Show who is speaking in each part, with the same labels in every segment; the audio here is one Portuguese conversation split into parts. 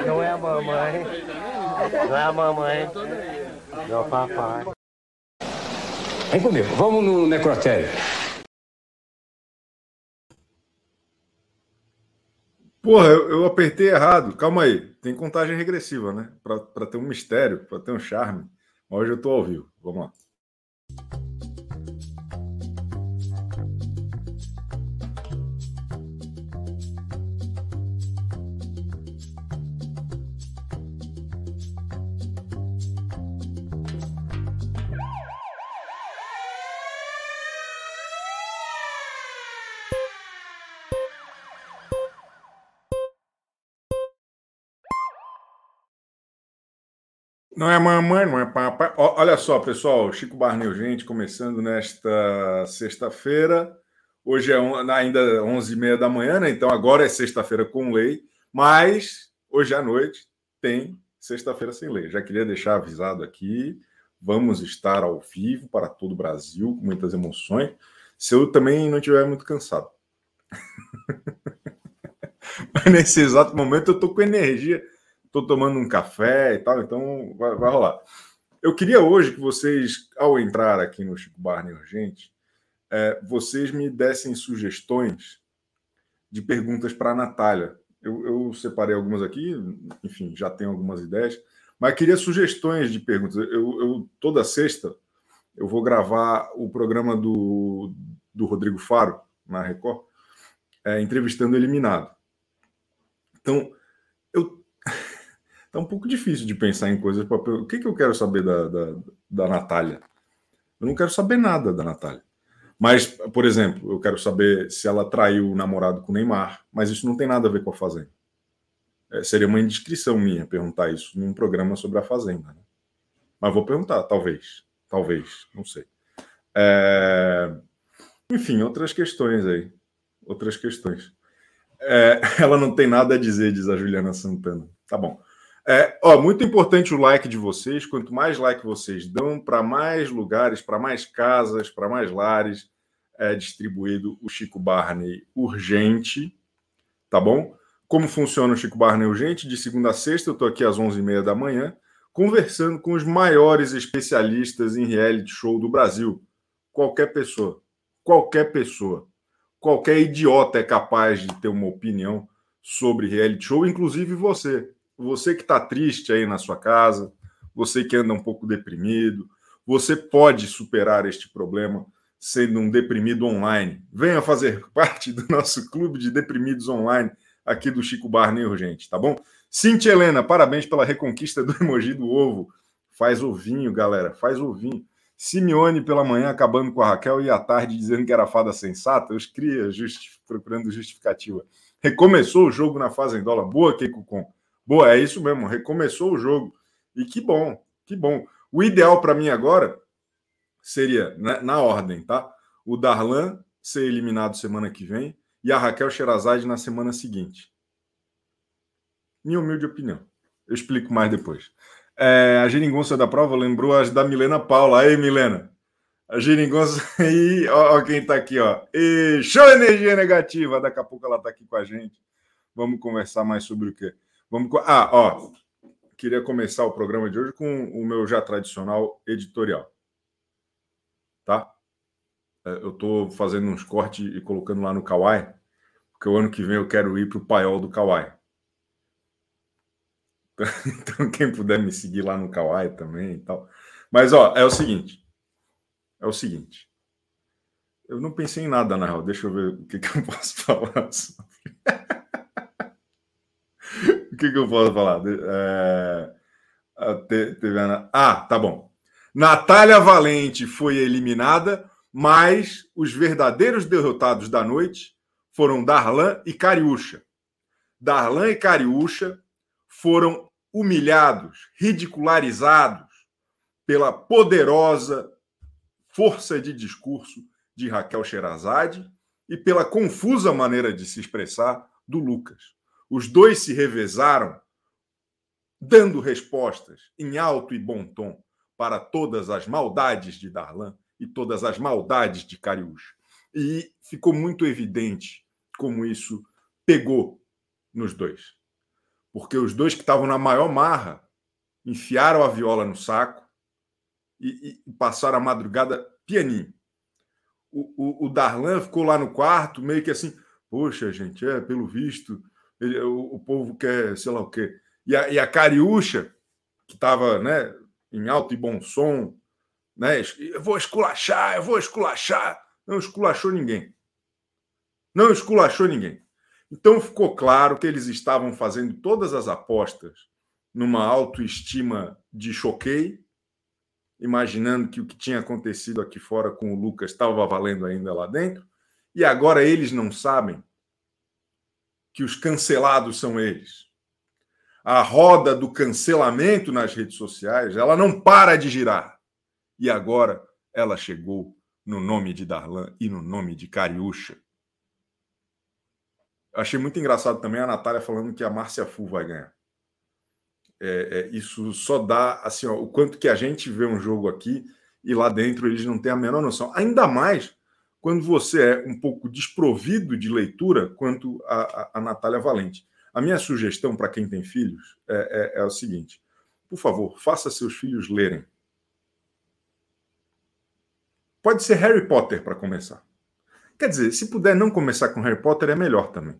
Speaker 1: Não, não é a mamãe. Não é a mamãe. É o papai.
Speaker 2: Vem comigo, vamos no necrotério.
Speaker 3: Porra, eu, eu apertei errado. Calma aí. Tem contagem regressiva, né? Para ter um mistério, para ter um charme. Hoje eu tô ao vivo. Vamos lá. Não é mamãe, não é papai. Olha só, pessoal, Chico Barney gente, começando nesta sexta-feira. Hoje é ainda 11h30 da manhã, né? Então agora é sexta-feira com lei, mas hoje à noite tem sexta-feira sem lei. Já queria deixar avisado aqui. Vamos estar ao vivo para todo o Brasil, com muitas emoções. Se eu também não estiver muito cansado. mas nesse exato momento eu estou com energia estou tomando um café e tal, então vai, vai, rolar. Eu queria hoje que vocês, ao entrar aqui no Chico Barney Urgente, é, vocês me dessem sugestões de perguntas para a Natália. Eu, eu, separei algumas aqui, enfim, já tenho algumas ideias, mas queria sugestões de perguntas. Eu, eu toda sexta eu vou gravar o programa do, do Rodrigo Faro na Record, é, entrevistando o eliminado. Então, Tá um pouco difícil de pensar em coisas. Pra... O que, que eu quero saber da, da, da Natália? Eu não quero saber nada da Natália. Mas, por exemplo, eu quero saber se ela traiu o namorado com o Neymar, mas isso não tem nada a ver com a Fazenda. É, seria uma indiscrição minha perguntar isso num programa sobre a Fazenda. Né? Mas vou perguntar, talvez. Talvez, não sei. É... Enfim, outras questões aí. Outras questões. É... Ela não tem nada a dizer, diz a Juliana Santana. Tá bom. É, ó, muito importante o like de vocês. Quanto mais like vocês dão, para mais lugares, para mais casas, para mais lares, é distribuído o Chico Barney Urgente. Tá bom? Como funciona o Chico Barney Urgente? De segunda a sexta, eu estou aqui às 11h30 da manhã, conversando com os maiores especialistas em reality show do Brasil. Qualquer pessoa. Qualquer pessoa. Qualquer idiota é capaz de ter uma opinião sobre reality show, inclusive você você que está triste aí na sua casa, você que anda um pouco deprimido, você pode superar este problema sendo um deprimido online. Venha fazer parte do nosso clube de deprimidos online aqui do Chico Barney Urgente, tá bom? Cintia Helena, parabéns pela reconquista do emoji do ovo. Faz ovinho, galera, faz ovinho. Simeone pela manhã acabando com a Raquel e à tarde dizendo que era fada sensata. Os cria justi procurando justificativa. Recomeçou o jogo na Fazendola. Boa, Keiko Com. Boa, é isso mesmo. Recomeçou o jogo. E que bom, que bom. O ideal para mim agora seria, né, na ordem, tá? O Darlan ser eliminado semana que vem e a Raquel Sherazade na semana seguinte. Minha humilde opinião. Eu explico mais depois. É, a geringonça da prova lembrou as da Milena Paula. Aí, Milena. A geringonça aí, ó, ó quem tá aqui, ó. E show energia negativa. Daqui a pouco ela tá aqui com a gente. Vamos conversar mais sobre o quê? Vamos. Ah, ó. Queria começar o programa de hoje com o meu já tradicional editorial. Tá? É, eu estou fazendo uns cortes e colocando lá no Kawaii, porque o ano que vem eu quero ir para o paiol do Kawaii. Então, quem puder me seguir lá no Kawaii também e tal. Mas, ó, é o seguinte. É o seguinte. Eu não pensei em nada, na real. Deixa eu ver o que, que eu posso falar sobre que, que eu posso falar? É... Ah, tá bom. Natália Valente foi eliminada, mas os verdadeiros derrotados da noite foram Darlan e Cariúcha. Darlan e Cariúcha foram humilhados, ridicularizados pela poderosa força de discurso de Raquel Sherazade e pela confusa maneira de se expressar do Lucas. Os dois se revezaram, dando respostas em alto e bom tom para todas as maldades de Darlan e todas as maldades de Cariúcha. E ficou muito evidente como isso pegou nos dois. Porque os dois que estavam na maior marra enfiaram a viola no saco e, e passaram a madrugada pianinho. O, o, o, Darlan ficou lá no quarto, meio que assim, poxa, gente, é, pelo visto, o, o, povo quer, sei lá o quê. E a, e a Cariúcha, que estava né, em alto e bom som, né, eu vou esculachar, eu vou esculachar. Não esculachou ninguém. Não esculachou ninguém. Então ficou claro que eles estavam fazendo todas as apostas numa autoestima de choquei, imaginando que o que tinha acontecido aqui fora com o Lucas estava valendo ainda lá dentro, e agora eles não sabem que os cancelados são eles. A roda do cancelamento nas redes sociais, ela não para de girar. E agora ela chegou no nome de Darlan e no nome de Cariúcha. Achei muito engraçado também a Natália falando que a Márcia Fu vai ganhar. É, é, isso só dá assim ó, o quanto que a gente vê um jogo aqui e lá dentro eles não têm a menor noção. Ainda mais quando você é um pouco desprovido de leitura quanto a, a, a Natália Valente. A minha sugestão para quem tem filhos é, é, é o seguinte: por favor, faça seus filhos lerem. Pode ser Harry Potter para começar. Quer dizer, se puder não começar com Harry Potter, é melhor também.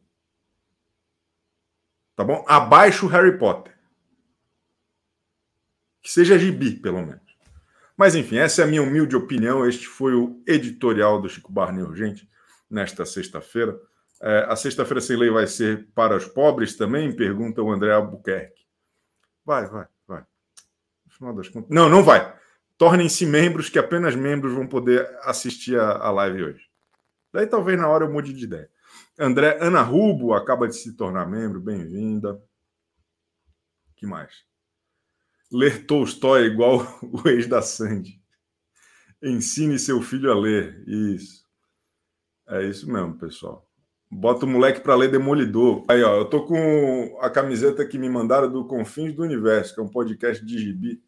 Speaker 3: Tá bom? Abaixo Harry Potter. Que seja gibi, pelo menos. Mas, enfim, essa é a minha humilde opinião. Este foi o editorial do Chico Barney Urgente nesta sexta-feira. É, a sexta-feira sem lei vai ser para os pobres também? Pergunta o André Albuquerque. Vai, vai, vai. No final das contas. Não, não vai. Tornem-se membros, que apenas membros vão poder assistir a, a live hoje. Daí talvez na hora eu mude de ideia. André, Ana Rubo acaba de se tornar membro, bem-vinda. que mais? Ler Tolstói é igual o ex da Sandy. Ensine seu filho a ler. Isso. É isso mesmo, pessoal. Bota o moleque para ler Demolidor. Aí, ó, eu tô com a camiseta que me mandaram do Confins do Universo, que é um podcast de gibi.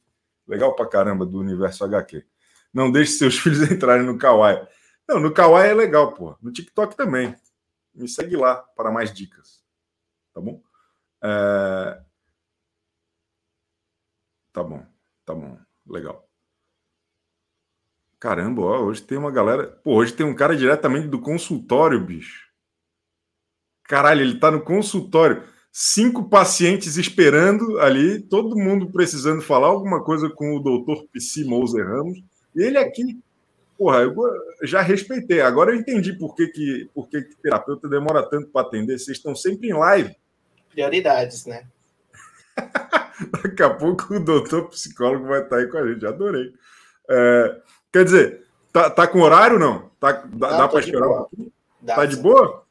Speaker 3: Legal pra caramba do Universo HQ. Não deixe seus filhos entrarem no Kawaii. Não, no Kawaii é legal, pô. No TikTok também. Me segue lá para mais dicas. Tá bom? É... Tá bom, tá bom. Legal. Caramba, ó, hoje tem uma galera. Pô, hoje tem um cara diretamente do consultório, bicho. Caralho, ele tá no consultório. Cinco pacientes esperando ali, todo mundo precisando falar alguma coisa com o doutor Psi Moser Ramos. E ele aqui porra, eu já respeitei. Agora eu entendi por que, que, por que, que terapeuta demora tanto para atender. Vocês estão sempre em live.
Speaker 4: Prioridades, né?
Speaker 3: Daqui a pouco o doutor psicólogo vai estar aí com a gente. Adorei. É, quer dizer, tá, tá com horário não? Tá, dá, dá para esperar um pouquinho? Dá, tá de boa?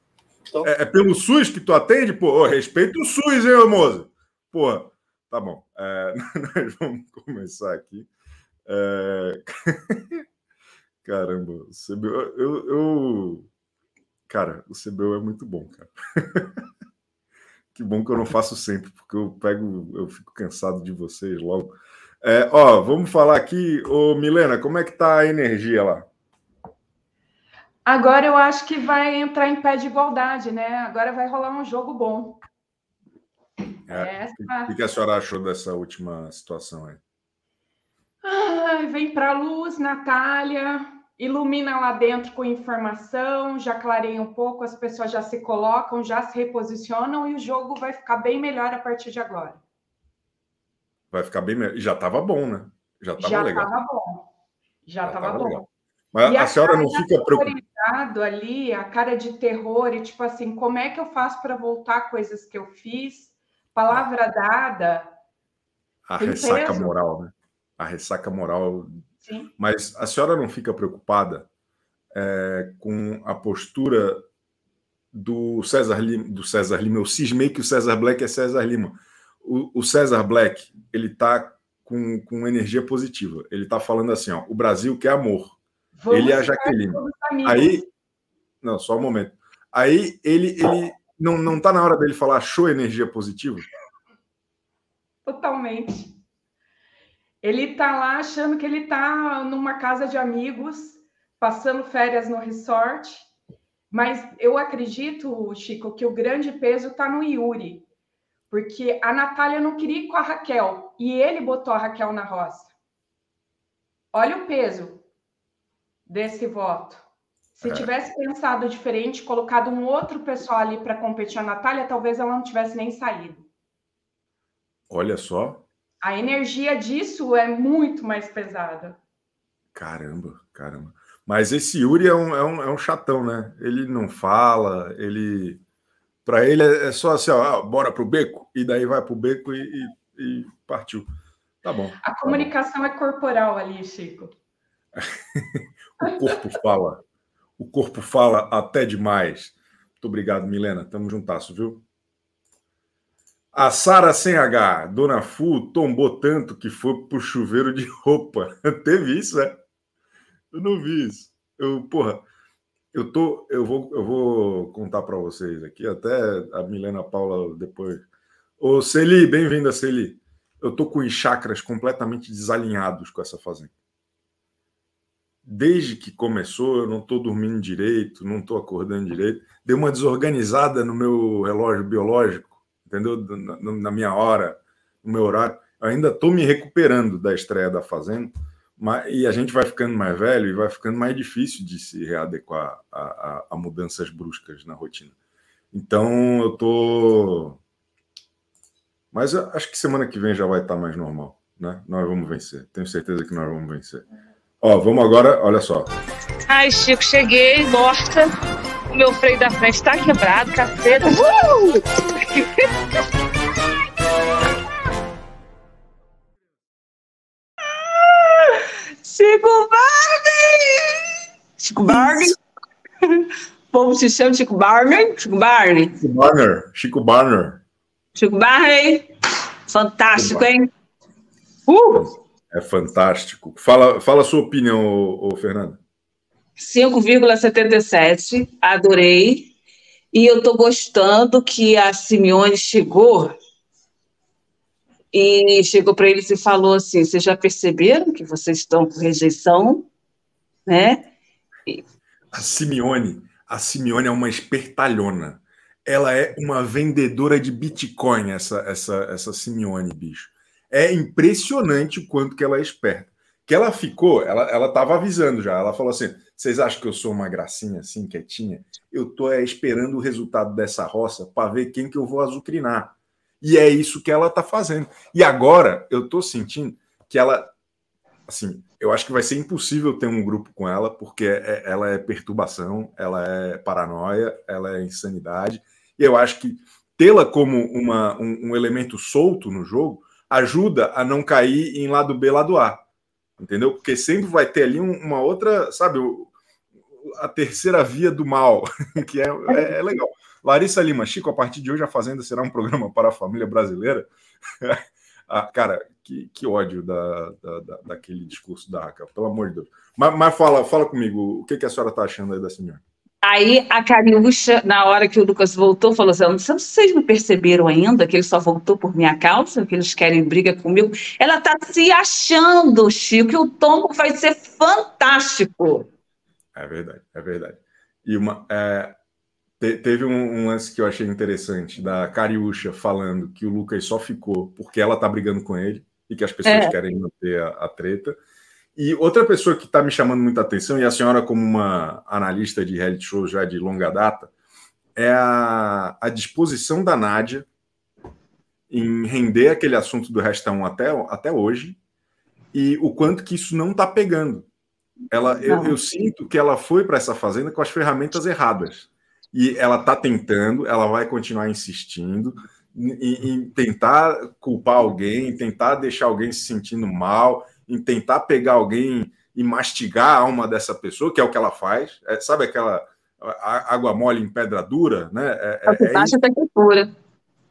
Speaker 3: É, é, pelo SUS que tu atende? Pô, oh, respeita o SUS, hein, moça? Pô, tá bom. É, nós vamos começar aqui. É... Caramba, o CBU, eu, eu, Cara, o CBU é muito bom, cara. que bom que eu não faço sempre, porque eu pego, eu fico cansado de vocês logo. É, ó, vamos falar aqui, ô Milena, como é que tá a energia lá?
Speaker 5: Agora eu acho que vai entrar em pé de igualdade, né? Agora vai rolar um jogo bom.
Speaker 3: É, Essa... O que a senhora achou dessa última situação aí?
Speaker 5: Ah, vem para luz, Natália, ilumina lá dentro com informação, já clareia um pouco, as pessoas já se colocam, já se reposicionam e o jogo vai ficar bem melhor a partir de agora.
Speaker 3: Vai ficar bem melhor. Já estava bom, né? Já estava legal.
Speaker 5: Já estava bom. Já estava bom. Legal.
Speaker 3: Mas e a, a senhora não fica preocupada
Speaker 5: ali, a cara de terror e tipo assim, como é que eu faço para voltar coisas que eu fiz? Palavra dada.
Speaker 3: A ressaca peso. moral, né? a ressaca moral. Sim. Mas a senhora não fica preocupada é, com a postura do César Lima, do César Lima. Eu cismei que o César Black é César Lima. O, o César Black ele está com, com energia positiva. Ele está falando assim: ó, o Brasil quer amor. Vamos ele é a Jaqueline. Aí, não, só um momento. Aí ele, ele não não está na hora dele falar show energia positiva.
Speaker 5: Totalmente. Ele está lá achando que ele está numa casa de amigos, passando férias no resort, Mas eu acredito, Chico, que o grande peso está no Yuri, porque a Natália não queria ir com a Raquel e ele botou a Raquel na roça. Olha o peso desse voto. Se
Speaker 3: É.
Speaker 5: tivesse pensado diferente, colocado um outro pessoal ali para competir a Natália, talvez ela não tivesse nem saído.
Speaker 3: Olha só.
Speaker 5: A energia disso é muito mais pesada.
Speaker 3: Caramba, caramba. Mas esse Yuri é um, é um, é um chatão, né? Ele não fala, ele. Para ele é é só assim, ó, ah, bora pro beco, e daí vai pro beco e, e- e partiu. Tá bom.
Speaker 5: A comunicação é corporal ali, Chico.
Speaker 3: O corpo fala. O corpo fala até demais. Muito obrigado, Milena. Tamo juntasso, viu? A Sara sem H, Dona Fu, tombou tanto que foi pro chuveiro de roupa. Teve isso, né? Eu não vi isso. Eu, porra, eu tô, eu vou, eu vou contar para vocês aqui, até a Milena Paula depois. Ô, Celi, bem-vinda, Celi. Eu tô com os chakras completamente desalinhados com essa fazenda desde que começou, eu não estou dormindo direito, não estou acordando direito. Deu uma desorganizada no meu relógio biológico, entendeu? Na, na minha hora, no meu horário. Eu ainda estou me recuperando da estreia da Fazenda, mas, e a gente vai ficando mais velho e vai ficando mais difícil de se readequar a, a, a mudanças bruscas na rotina. Então, eu estou. Mas acho que semana que vem já vai estar mais normal, né? Nós vamos vencer. Tenho certeza que nós vamos vencer. Ó, vamos agora, olha só.
Speaker 6: Ai, Chico, cheguei, morta. O meu freio da frente tá quebrado, caceta. Uh! Chico Barney! Chico Barney? O povo te chama Chico Barney? Chico Barney?
Speaker 3: Chico Barner, Chico Barner.
Speaker 6: Chico Barney? Fantástico, hein? Uh!
Speaker 3: É fantástico. Fala, fala a sua opinião, ô, ô, Fernando.
Speaker 6: 5,77, adorei. E eu tô gostando que a Simeone chegou e chegou para eles e falou assim: vocês já perceberam que vocês estão com rejeição, né?
Speaker 3: A Simeone, a Simeone é uma espertalhona. Ela é uma vendedora de Bitcoin, essa, essa, essa Simeone, bicho. É impressionante o quanto que ela é esperta. Que ela ficou, ela, ela tava avisando já. Ela falou assim: vocês acham que eu sou uma gracinha assim, quietinha? Eu tô é, esperando o resultado dessa roça para ver quem que eu vou azucrinar. E é isso que ela tá fazendo. E agora eu tô sentindo que ela, assim, eu acho que vai ser impossível ter um grupo com ela, porque é- ela é perturbação, ela é paranoia, ela é insanidade. E eu acho que tê-la como uma, um, um elemento solto no jogo ajuda a não cair em lado B, lado A. Entendeu? Porque sempre vai ter ali um- uma outra, sabe, a terceira via do mal, que é, é- é legal. Larissa Lima, Chico, a partir de hoje a Fazenda será um programa para a família brasileira. ah, cara, que, que ódio da, da- da- daquele discurso da Raquel, pelo amor de Deus. Mas, mas fala, fala comigo, o que, que a senhora está achando aí da senhora?
Speaker 6: Aí a Cariúcha, na hora que o Lucas voltou, falou assim: "Não sei se vocês não perceberam ainda que ele só voltou por minha causa, que eles querem briga comigo. Ela tá se achando, Chico, que o tombo vai ser fantástico.
Speaker 3: É verdade, é verdade. E uma, é, te- teve um, um lance que eu achei interessante da Cariúcha falando que o Lucas só ficou porque ela tá brigando com ele e que as pessoas
Speaker 6: É.
Speaker 3: querem manter a, a treta. E outra pessoa que está me chamando muita atenção, e a senhora, como uma analista de reality show já de longa data, é a, a disposição da Nádia em render aquele assunto do Resta 1 até, até hoje e o quanto que isso não está pegando. Ela, eu, eu sinto que ela foi para essa fazenda com as ferramentas erradas. E ela está tentando, ela vai continuar insistindo em, em tentar culpar alguém, tentar deixar alguém se sentindo mal, em tentar pegar alguém e mastigar a alma dessa pessoa, que é o que ela faz. É, sabe aquela água mole em pedra dura, né? É,
Speaker 6: A
Speaker 3: é- é
Speaker 6: cultura.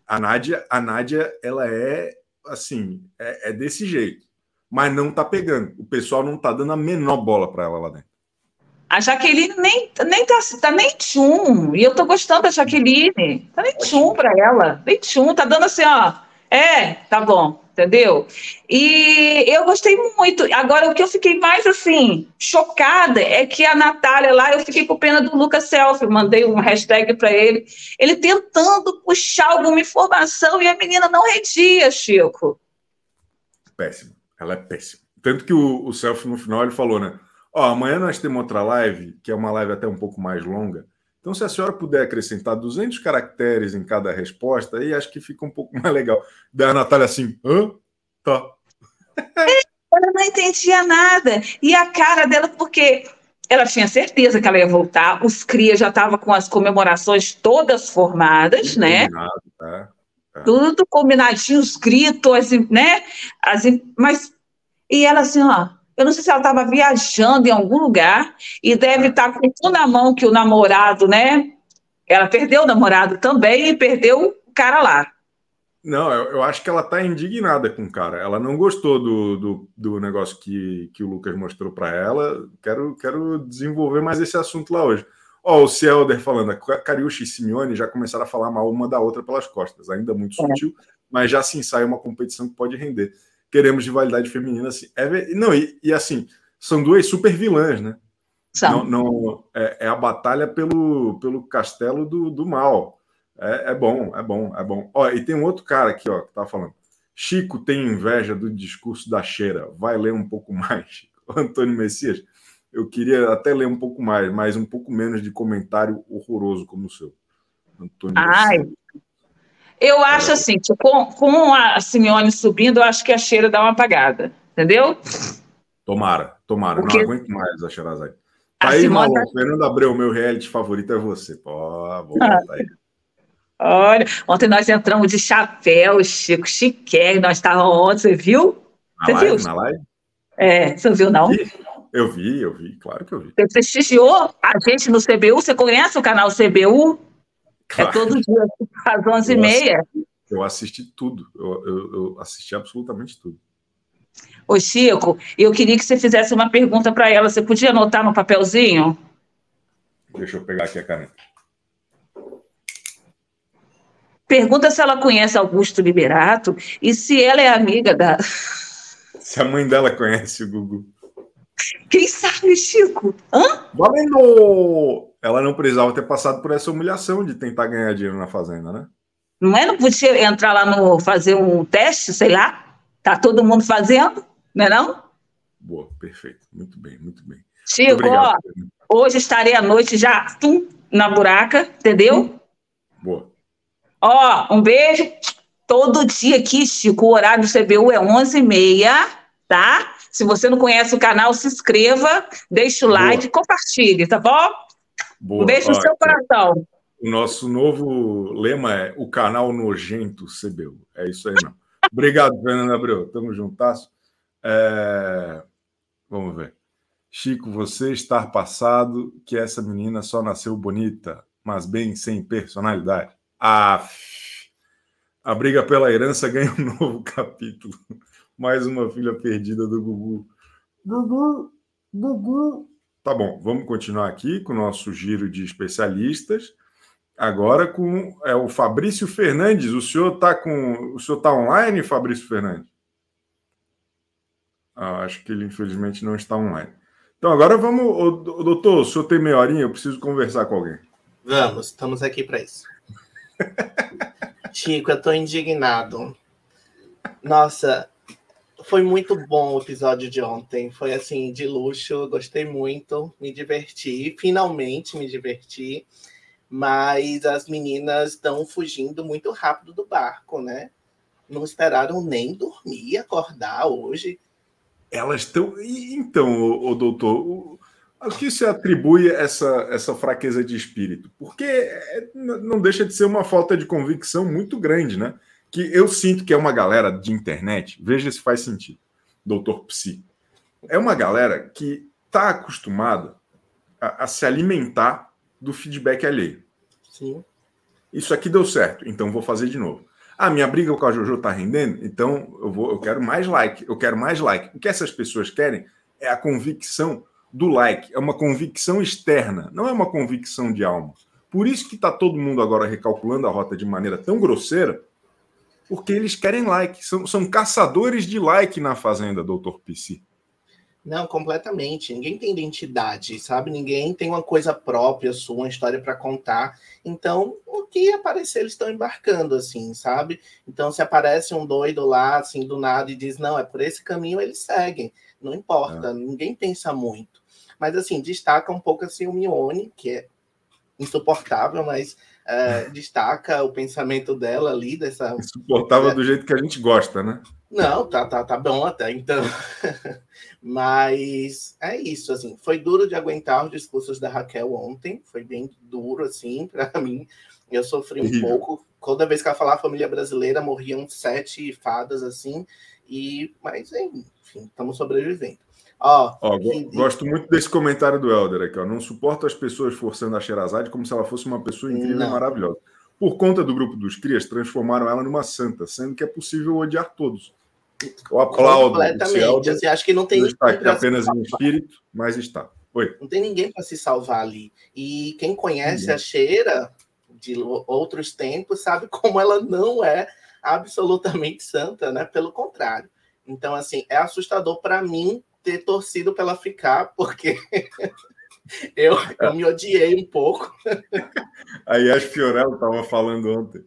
Speaker 3: a Nádia, a Nádia, ela é assim, é, é desse jeito, mas não tá pegando. O pessoal não tá dando a menor bola para ela lá dentro.
Speaker 6: A Jaqueline nem, nem tá, tá nem tchum. E eu tô gostando da Jaqueline. Tá nem tchum pra ela. Nem tchum. Tá dando assim, ó. É, tá bom. Entendeu? E eu gostei muito. Agora, o que eu fiquei mais, assim, chocada é que a Natália lá, eu fiquei com pena do Lucas Selfie, mandei um hashtag para ele, ele tentando puxar alguma informação e a menina não redia, Chico.
Speaker 3: Péssimo, ela é péssima. Tanto que o, o Selfie, no final, ele falou, né? Ó, amanhã nós temos outra live, que é uma live até um pouco mais longa, então, se a senhora puder acrescentar 200 caracteres em cada resposta, aí acho que fica um pouco mais legal. Da Natália assim, hã? Tá.
Speaker 6: Ela não entendia nada. E a cara dela, porque ela tinha certeza que ela ia voltar, os CRIA já estavam com as comemorações todas formadas, Tudo né? Combinado, tá? Tá. Tudo combinadinho, os gritos, as, né? As, mas, e ela assim, ó, eu não sei se ela estava viajando em algum lugar e deve estar tá com tudo na mão que o namorado, né? Ela perdeu o namorado também e perdeu o cara lá.
Speaker 3: Não, eu, eu acho que ela está indignada com o cara. Ela não gostou do, do, do negócio que, que o Lucas mostrou para ela. Quero, quero desenvolver mais esse assunto lá hoje. Ó, o Cielder falando, a Cariúcha e Simeone já começaram a falar mal uma da outra pelas costas. Ainda muito é. sutil, mas já se ensaia uma competição que pode render queremos rivalidade feminina. Assim. É, não, e, e, assim, são duas super vilãs, né? Não, não, é, é, a batalha pelo, pelo castelo do, do mal. É, é, bom, é bom, é bom. Ó, e tem um outro cara aqui, ó, que tá falando. Chico tem inveja do discurso da Cheira. Vai ler um pouco mais. Antônio Messias, eu queria até ler um pouco mais, mas um pouco menos de comentário horroroso como o seu.
Speaker 6: Antônio Ai, Messias. Eu acho assim, que com, com a Simeone subindo, eu acho que a cheira dá uma apagada, entendeu?
Speaker 3: Tomara, tomara. Porque... Não aguento mais a Xerazade. Tá aí, Simone... Malon, Fernando Abreu, meu reality favorito é você. Pô, vou ah. aí.
Speaker 6: Olha, ontem nós entramos de chapéu, Chico, chiquérrimo, nós estávamos ontem, você viu?
Speaker 3: Na você live, viu? Na live?
Speaker 6: É, você viu, não?
Speaker 3: Eu vi, eu vi, claro que eu vi.
Speaker 6: Você prestigiou a gente no CBU, você conhece o canal CBU? Claro. É todo dia, às 11h30.
Speaker 3: Eu assisti tudo, eu, eu, eu, assisti absolutamente tudo.
Speaker 6: Ô, Chico, eu queria que você fizesse uma pergunta para ela. Você podia anotar no papelzinho?
Speaker 3: Deixa eu pegar aqui a caneta.
Speaker 6: Pergunta se ela conhece Augusto Liberato e se ela é amiga da.
Speaker 3: Se a mãe dela conhece o Gugu.
Speaker 6: Quem sabe, Chico? Hã?
Speaker 3: Valendo! ela não precisava ter passado por essa humilhação de tentar ganhar dinheiro na fazenda, né?
Speaker 6: Não é? Não podia entrar lá no fazer um teste, sei lá? Tá todo mundo fazendo, não é não?
Speaker 3: Boa, perfeito. Muito bem, muito bem.
Speaker 6: Chico, obrigado, ó, hoje estarei à noite já tum, na buraca, entendeu?
Speaker 3: Boa.
Speaker 6: Ó, um beijo. Todo dia aqui, Chico, o horário do CBU é 11h30, tá? Se você não conhece o canal, se inscreva, deixa o like, Boa. compartilhe, tá bom? Boa. Um beijo no seu coração.
Speaker 3: O nosso novo lema é o canal nojento CBU. É isso aí, não. Obrigado, Fernando Abreu. Tamo juntasso. É... Vamos ver. Chico, você estar passado que essa menina só nasceu bonita, mas bem sem personalidade. Ah, a briga pela herança ganha um novo capítulo. Mais uma filha perdida do Gugu. Gugu, Gugu, Tá bom, vamos continuar aqui com o nosso giro de especialistas. Agora com é, o Fabrício Fernandes. O senhor está com. O senhor está online, Fabrício Fernandes? Ah, acho que ele, infelizmente, não está online. Então, agora vamos. Ô, doutor, o senhor tem meia horinha? Eu preciso conversar com alguém.
Speaker 4: Vamos, estamos aqui para isso. Chico, eu estou indignado. Nossa, foi muito bom o episódio de ontem. Foi assim, de luxo. Gostei muito, me diverti. Finalmente me diverti. Mas as meninas estão fugindo muito rápido do barco, né? Não esperaram nem dormir, acordar hoje.
Speaker 3: Elas estão. Então, o, doutor, a que se atribui essa, essa fraqueza de espírito? Porque é, não deixa de ser uma falta de convicção muito grande, né? que eu sinto que é uma galera de internet, veja se faz sentido, doutor Psi. É uma galera que está acostumada a, a, se alimentar do feedback alheio.
Speaker 4: Sim.
Speaker 3: Isso aqui deu certo, então vou fazer de novo. Ah, minha briga com a Jojo está rendendo, então eu, vou, eu quero mais like, eu quero mais like. O que essas pessoas querem é a convicção do like, é uma convicção externa, não é uma convicção de alma. Por isso que está todo mundo agora recalculando a rota de maneira tão grosseira, porque eles querem like. São, são caçadores de like na Fazenda, doutor PC.
Speaker 4: Não, completamente. Ninguém tem identidade, sabe? Ninguém tem uma coisa própria sua, uma história para contar. Então, o que aparecer, eles estão embarcando, assim, sabe? Então, se aparece um doido lá, assim, do nada, e diz, não, é por esse caminho, eles seguem. Não importa, é. ninguém pensa muito. Mas, assim, destaca um pouco, assim, o Mione, que é insuportável, mas é, destaca o pensamento dela ali, dessa...
Speaker 3: Insuportável é, do jeito que a gente gosta, né?
Speaker 4: Não, tá, tá, tá bom até, então. Mas é isso, assim. Foi duro de aguentar os discursos da Raquel ontem. Foi bem duro, assim, para mim. Eu sofri um pouco. Toda vez que ela falava família brasileira, morriam sete fadas, assim. E, mas, enfim, estamos sobrevivendo. Ó,
Speaker 3: ó Gosto muito desse comentário do Helder aqui, ó. Não suporto as pessoas forçando a Sherazade como se ela fosse uma pessoa incrível Não. e maravilhosa. Por conta do grupo dos Crias, transformaram ela numa santa, sendo que é possível odiar todos. Eu aplaudo.
Speaker 4: Completamente. Assim, acho que não tem.
Speaker 3: Não está aqui apenas em espírito, mas está. Oi.
Speaker 4: Não tem ninguém para se salvar ali. E quem conhece a Cheira de outros tempos sabe como ela não é absolutamente santa, né? Pelo contrário. Então, assim, é assustador para mim ter torcido para ela ficar, porque eu, eu me odiei um pouco.
Speaker 3: Aí a Fiorello estava falando ontem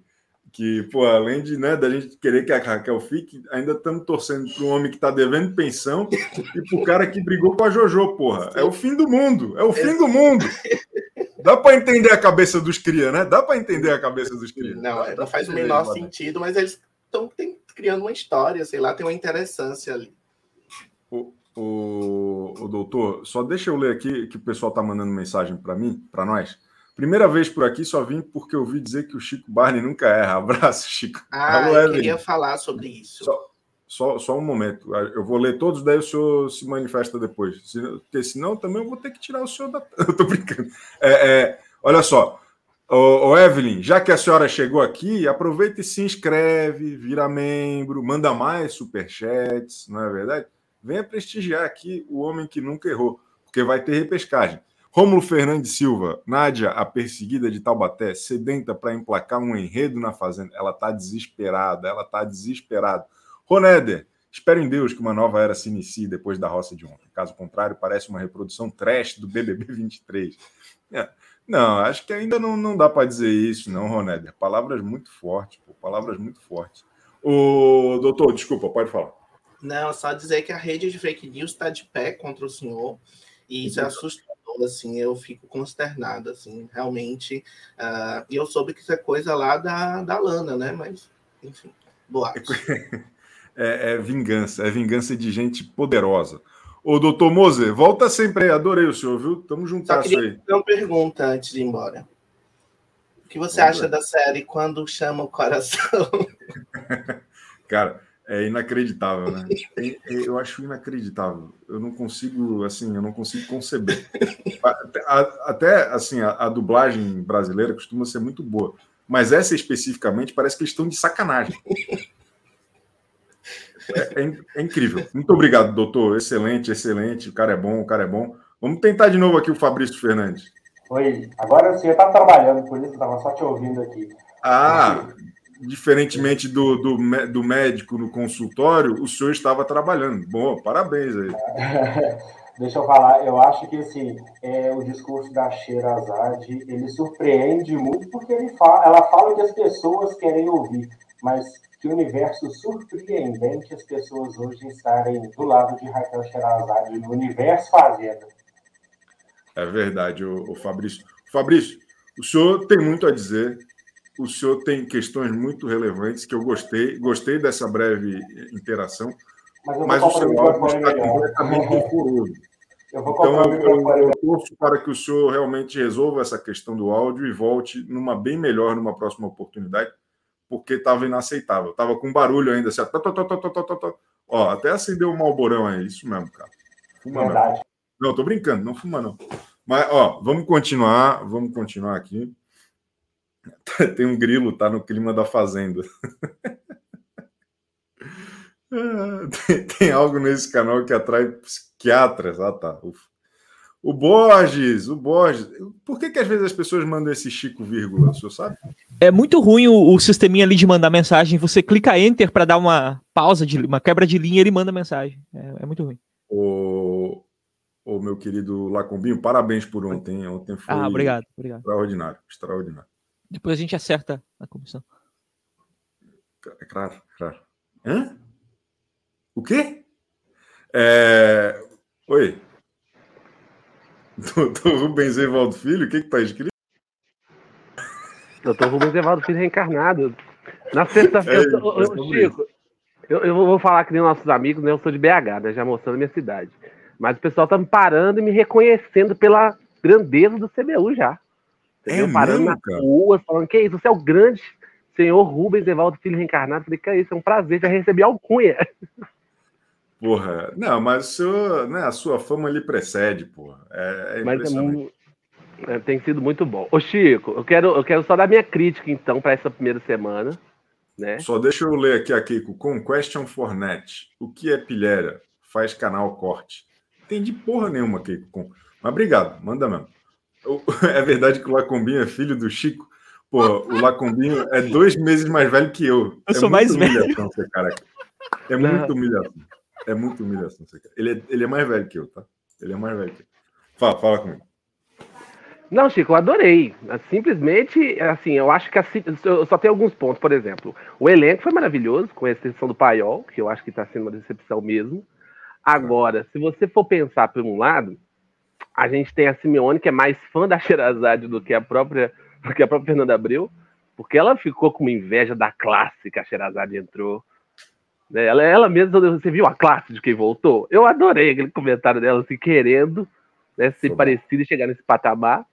Speaker 3: que, pô, além de, né, da gente querer que a Raquel fique, ainda estamos torcendo para um homem que está devendo pensão e para o cara que brigou com a Jojo, porra. É o fim do mundo, é o fim do mundo. Dá para entender a cabeça dos cria, né? Dá para entender a cabeça dos cria.
Speaker 4: Não, não faz o menor sentido, mas eles estão criando uma história, sei lá, tem uma interessância ali.
Speaker 3: O, o, o doutor, só deixa eu ler aqui que o pessoal está mandando mensagem para mim, para nós. Primeira vez por aqui, só vim porque ouvi dizer que o Chico Barney nunca erra. Abraço, Chico.
Speaker 4: Ah, Alô, eu queria falar sobre isso.
Speaker 3: Só, só, só, um momento. Eu vou ler todos, daí o senhor se manifesta depois. Porque senão também eu vou ter que tirar o senhor da. Eu tô brincando. É, é, olha só. Ô, ô, Evelyn, já que a senhora chegou aqui, aproveita e se inscreve, vira membro, manda mais superchats, não é verdade? Venha prestigiar aqui o homem que nunca errou, porque vai ter repescagem. Rômulo Fernandes Silva, Nádia, a perseguida de Taubaté, sedenta para emplacar um enredo na fazenda. Ela está desesperada, ela está desesperada. Ronéder, espero em Deus que uma nova era se inicie depois da roça de ontem. Caso contrário, parece uma reprodução trash do BBB 23. É. Não, acho que ainda não, não dá para dizer isso, não, Ronéder. Palavras muito fortes, pô, palavras muito fortes. O doutor, desculpa, pode falar.
Speaker 4: Não, só dizer que a rede de fake news está de pé contra o senhor e isso é assustador assim, eu fico consternado, assim, realmente. Uh, e eu soube que isso é coisa lá da, da Lana, né? Mas, enfim, boa.
Speaker 3: É, é, vingança, é vingança de gente poderosa. Ô, doutor Moser, volta sempre aí, adorei o senhor, viu? Tamo juntas aí.
Speaker 4: uma pergunta antes de ir embora. O que você Vamos acha ver. da série Quando Chama o Coração?
Speaker 3: Cara, é inacreditável, né? Eu acho inacreditável. Eu não consigo, assim, eu não consigo conceber. Até, assim, a, a, dublagem brasileira costuma ser muito boa, mas essa especificamente parece que eles estão de sacanagem. É, é, é, incrível. Muito obrigado, doutor. Excelente, excelente. O cara é bom, o cara é bom. Vamos tentar de novo aqui o Fabrício Fernandes.
Speaker 7: Oi, agora você está trabalhando, por isso eu estava só te ouvindo aqui.
Speaker 3: Ah, diferentemente do, do, do, médico no consultório, o senhor estava trabalhando. Bom, parabéns aí.
Speaker 7: Deixa eu falar, eu acho que assim, é, o discurso da Sherazade, ele surpreende muito porque ele fala, ela fala que as pessoas querem ouvir, mas que universo surpreendente as pessoas hoje estarem do lado de Raquel Sherazade, no universo fazenda.
Speaker 3: É verdade, o, o Fabrício. Fabrício, o senhor tem muito a dizer, o senhor tem questões muito relevantes que eu gostei, gostei dessa breve interação, mas, mas o seu áudio está completamente confuso. então, eu, eu, torço para que o senhor realmente resolva essa questão do áudio e volte numa bem melhor numa próxima oportunidade, porque estava inaceitável. Estava com barulho ainda. Assim, tó, tó, tó, ó, até acendeu o um malborão aí, isso mesmo, cara. Fuma Verdade. não. Não, tô brincando, não fuma não. Mas, ó, vamos continuar, vamos continuar aqui. Tem um grilo, tá no clima da fazenda. tem, tem, algo nesse canal que atrai psiquiatras. Ah, tá. Ufa. O Borges, o Borges. Por que, que às vezes as pessoas mandam esse Chico vírgula, o senhor sabe?
Speaker 8: É muito ruim o, o sisteminha ali de mandar mensagem. Você clica Enter para dar uma pausa, de, uma quebra de linha, ele manda mensagem. É, é muito ruim.
Speaker 3: O, o meu querido Lacombinho, parabéns por ontem. Ontem foi
Speaker 8: ah, obrigado, obrigado.
Speaker 3: extraordinário. Extraordinário.
Speaker 8: Depois a gente acerta a comissão.
Speaker 3: É claro, claro. Hã? O quê? É... Oi. Doutor Rubens Evaldo Filho, o que está escrito?
Speaker 9: Doutor Rubens Evaldo Filho reencarnado. Na sexta-feira, é, Chico, eu, eu, vou falar que nem nossos amigos, né? Eu sou de BH, né? Já mostrando a minha cidade. Mas o pessoal tá me parando e me reconhecendo pela grandeza do CBU já. Entendeu? É parando nas ruas, falando que é isso, você é o grande senhor Rubens Evaldo Filho reencarnado. Falei, que é isso, é um prazer, já recebi alcunha.
Speaker 3: Porra, não, mas seu, né, a sua fama lhe precede, porra. É, é mas
Speaker 9: é, tem sido muito bom. Ô, Chico, eu quero, eu quero só dar minha crítica, então, para essa primeira semana. Né?
Speaker 3: Só deixa eu ler aqui a Keiko. Com question for net. O que é pilheira? Faz canal corte. Entendi porra nenhuma, Keiko. Mas obrigado, manda mesmo. É verdade que o Lacombinho é filho do Chico? Pô, o Lacombinho é dois meses mais velho que eu.
Speaker 8: Eu é sou mais velho.
Speaker 3: Cara. É muita humilhação. É muita humilhação. Ele é, ele é mais velho que eu, tá? Ele é mais velho que eu. Fala, fala comigo.
Speaker 9: Não, Chico, eu adorei. Simplesmente, assim, eu acho que assim, eu só tenho alguns pontos, por exemplo. O elenco foi maravilhoso, com a exceção do Paiol, que eu acho que está sendo uma decepção mesmo. Agora, se você for pensar por um lado, a gente tem a Simeone, que é mais fã da Xerazade do que a própria, do que a própria Fernanda Abreu, porque ela ficou com uma inveja da classe que a Xerazade entrou. Né? Ela, ela mesma, você viu a classe de quem voltou? Eu adorei aquele comentário dela, assim, querendo né, ser parecida e chegar nesse patamar.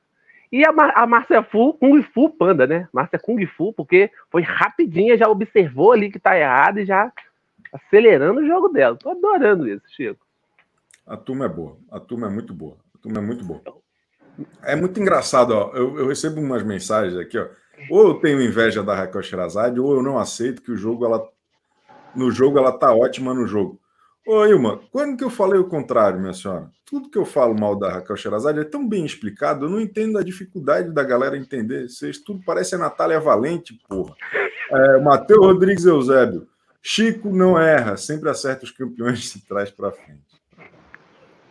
Speaker 9: E a, a Márcia Fu, Kung Fu Panda, né? Márcia Kung Fu, porque foi rapidinha, já observou ali que tá errado e já acelerando o jogo dela. Tô adorando isso, Chico.
Speaker 3: A turma é boa. A turma é muito boa. Turma é muito boa. É muito engraçado, ó. Eu, eu recebo umas mensagens aqui, ó. Ou eu tenho inveja da Raquel Sherazade, ou eu não aceito que o jogo, ela. No jogo, ela tá ótima no jogo. Ô, Ilma, quando que eu falei o contrário, minha senhora? Tudo que eu falo mal da Raquel Sherazade é tão bem explicado, eu não entendo a dificuldade da galera entender. Vocês tudo parece a Natália Valente, porra. É, Matheus Rodrigues Eusébio. Chico não erra, sempre acerta os campeões de trás para frente.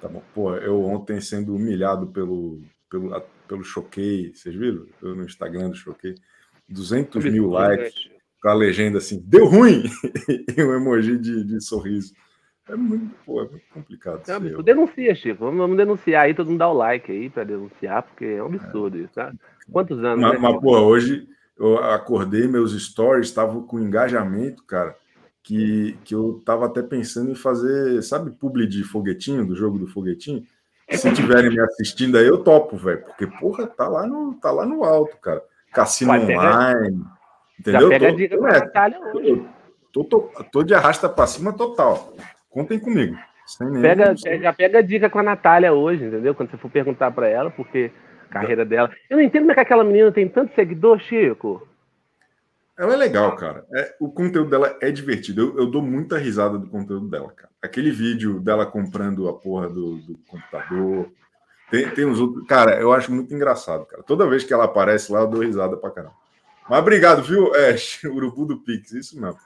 Speaker 3: Tá bom. Pô, eu ontem sendo humilhado pelo, pelo, pelo Choquei, vocês viram? Eu no Instagram do Choquei. 200 mil likes com a legenda assim, deu ruim! e um emoji de, de sorriso. É muito, pô, é muito complicado. É
Speaker 9: absurdo. Denuncia, Chico. Vamos, vamos, denunciar aí, todo mundo dá o like aí para denunciar, porque é um absurdo é. isso, tá? Quantos anos?
Speaker 3: Mas, né? mas pô, hoje eu acordei, meus stories estavam com engajamento, cara, que, que eu tava até pensando em fazer, sabe, publi de foguetinho, do jogo do foguetinho? Se tiverem me assistindo aí, eu topo, velho, porque, porra, tá lá no, tá lá no alto, cara. Cassino Vai, online, entendeu? Já pega tô, a dica é, Natália hoje. Tô, tô, tô de arrasta para cima total. Contem comigo.
Speaker 9: Pega, já pega a dica com a Natália hoje, entendeu? Quando você for perguntar para ela, porque a carreira dela. Eu não entendo como é que aquela menina tem tanto seguidor, Chico.
Speaker 3: Ela é legal, cara. É, o conteúdo dela é divertido. Eu, eu, dou muita risada do conteúdo dela, cara. Aquele vídeo dela comprando a porra do, do computador. Tem, tem uns outros. Cara, eu acho muito engraçado, cara. Toda vez que ela aparece lá, eu dou risada pra caramba. Mas obrigado, viu, Ash? Urubu do Pix, isso mesmo.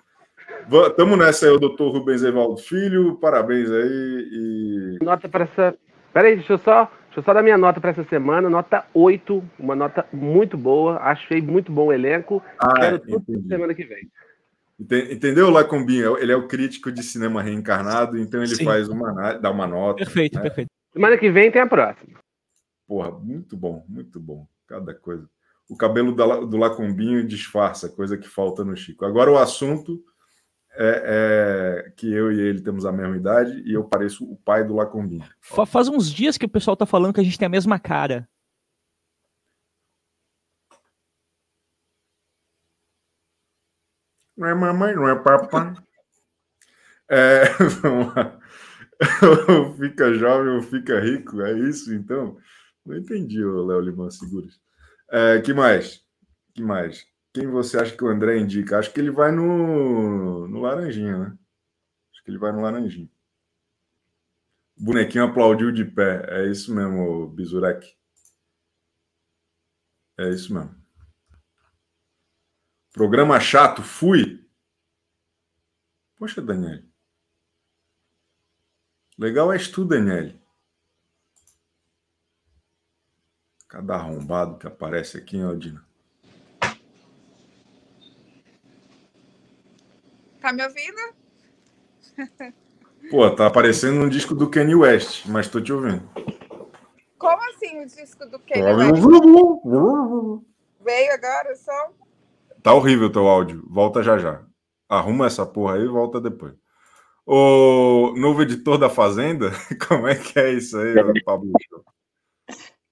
Speaker 3: Tamo nessa aí, o doutor Rubens Evaldo Filho. Parabéns aí. E...
Speaker 9: Nota para essa. Peraí, deixa eu só. Deixa eu só dar minha nota para essa semana. Nota 8, uma nota muito boa. Achei muito bom o elenco. Ah, Quero tudo semana que vem.
Speaker 3: Entendeu, Lacombinho? Ele é o crítico de cinema reencarnado, então ele Sim. faz uma, dá uma nota.
Speaker 8: Perfeito, né? perfeito.
Speaker 9: Semana que vem tem a próxima.
Speaker 3: Porra, muito bom, muito bom. Cada coisa. O cabelo do Lacombinho disfarça, coisa que falta no Chico. Agora o assunto é, é, que eu e ele temos a mesma idade e eu pareço o pai do Lacombinho.
Speaker 8: Faz uns dias que o pessoal tá falando que a gente tem a mesma cara.
Speaker 3: Não é mamãe, não é papai. É, fica jovem ou fica rico, é isso então? Não entendi, Léo Limão Seguros. É, que mais? Que mais? Quem você acha que o André indica? Acho que ele vai no, no Laranjinha, né? Acho que ele vai no Laranjinha. O bonequinho aplaudiu de pé. É isso mesmo, Bizurek. É isso mesmo. Programa chato, fui. Poxa, Daniel. Legal és tu, Daniel. Cada arrombado que aparece aqui, hein, Aldina?
Speaker 10: Tá me ouvindo?
Speaker 3: Pô, tá aparecendo um disco do Kanye West, mas tô te ouvindo.
Speaker 10: Como assim o disco do Kanye West? Veio agora o som?
Speaker 3: Tá horrível teu áudio. Volta já já. Arruma essa porra aí e volta depois. O novo editor da Fazenda, como é que é isso aí, Pablo?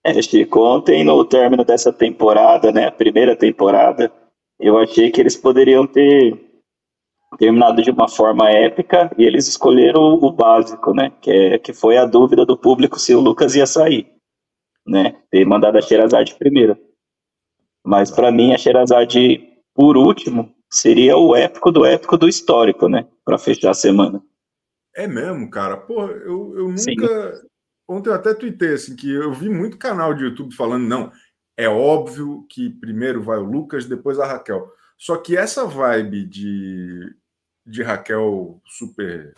Speaker 11: É, Chico, ontem no término dessa temporada, né, a primeira temporada, eu achei que eles poderiam ter terminado de uma forma épica e eles escolheram o, básico, né, que, é, que foi a dúvida do público se o Lucas ia sair, né, ter mandado a Sherazade primeiro. Mas para mim a Sherazade por último seria o épico do épico do histórico, né, para fechar a semana.
Speaker 3: É mesmo, cara. Porra, eu, eu
Speaker 11: Sim.
Speaker 3: nunca. Ontem eu até tuitei assim, que eu vi muito canal de YouTube falando, não, é óbvio que primeiro vai o Lucas, depois a Raquel. Só que essa vibe de, de Raquel super.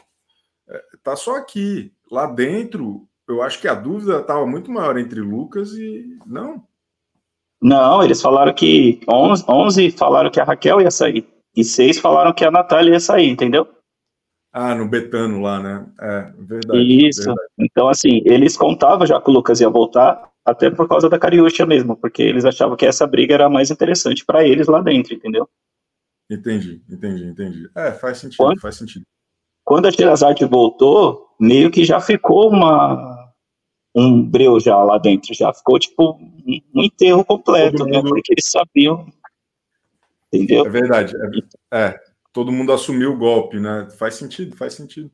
Speaker 3: é, tá só aqui. Lá dentro, eu acho que a dúvida estava muito maior entre Lucas e. Não.
Speaker 11: Não, eles falaram que 11, 11 falaram que a Raquel ia sair e seis falaram que a Natália ia sair, entendeu?
Speaker 3: Ah, no Betano lá, né? É, verdade.
Speaker 11: Isso.
Speaker 3: verdade.
Speaker 11: Então, assim, eles contavam já que o Lucas ia voltar, até por causa da Cariúcha mesmo, porque eles achavam que essa briga era mais interessante para eles lá dentro, entendeu?
Speaker 3: Entendi, entendi, entendi. É, faz sentido,
Speaker 11: Quando-
Speaker 3: faz sentido.
Speaker 11: Quando a Sherazade voltou, meio que já ficou uma um breu já lá dentro, já ficou tipo um, enterro completo,
Speaker 3: Todo
Speaker 11: né?
Speaker 3: mundo-
Speaker 11: Porque eles sabiam, entendeu?
Speaker 3: É verdade. É, é, todo mundo assumiu o golpe, né? Faz sentido, faz sentido.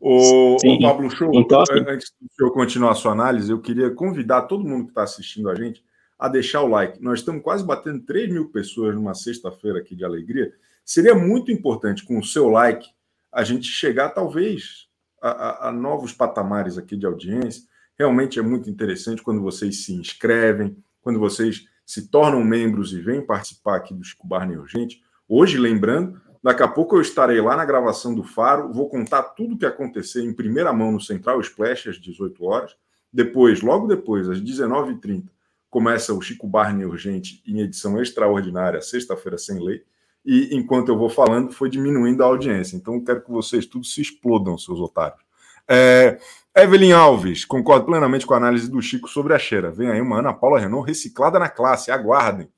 Speaker 3: O, o Pablo Show,
Speaker 11: Então, assim-
Speaker 3: antes do senhor continuar a sua análise, eu queria convidar todo mundo que está assistindo a gente a deixar o like. Nós estamos quase batendo 3 mil pessoas numa sexta-feira aqui de alegria. Seria muito importante, com o seu like, a gente chegar, talvez, a, a- a novos patamares aqui de audiência. Realmente é muito interessante quando vocês se inscrevem, quando vocês se tornam membros e vêm participar aqui do Chico Barney Urgente. Hoje, lembrando, daqui a pouco eu estarei lá na gravação do Faro, vou contar tudo o que aconteceu em primeira mão no Central Splash às 18 horas. Depois, logo depois, às 19h30, começa o Chico Barney Urgente em edição extraordinária, sexta-feira sem lei. E enquanto eu vou falando, foi diminuindo a audiência. Então, quero que vocês tudo se explodam, seus otários. É, Evelyn Alves, concordo plenamente com a análise do Chico sobre a Xera. Vem aí uma Ana Paula Renault reciclada na classe, aguardem.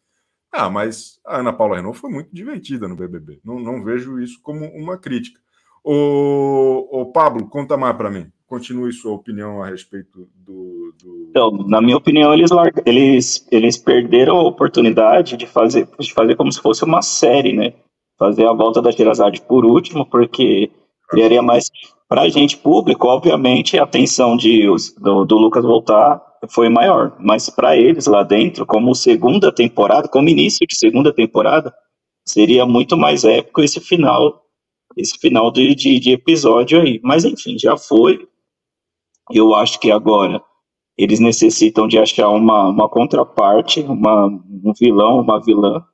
Speaker 3: Ah, mas a Ana Paula Renault foi muito divertida no BBB. Não, não vejo isso como uma crítica. O, o Pablo, conta mais para mim. Continue sua opinião a respeito do. do...
Speaker 11: Então, na minha opinião, eles, eles, eles perderam a oportunidade de fazer, de fazer como se fosse uma série, né? Fazer a volta da Sherazade por último, porque criaria mais para a gente público, obviamente, a atenção de, do, do Lucas voltar foi maior, mas para eles lá dentro, como segunda temporada, como início de segunda temporada, seria muito mais épico esse final, esse final de, de, de episódio aí. Mas enfim, já foi. Eu acho que agora eles necessitam de achar uma, uma contraparte, uma, um vilão, uma vilã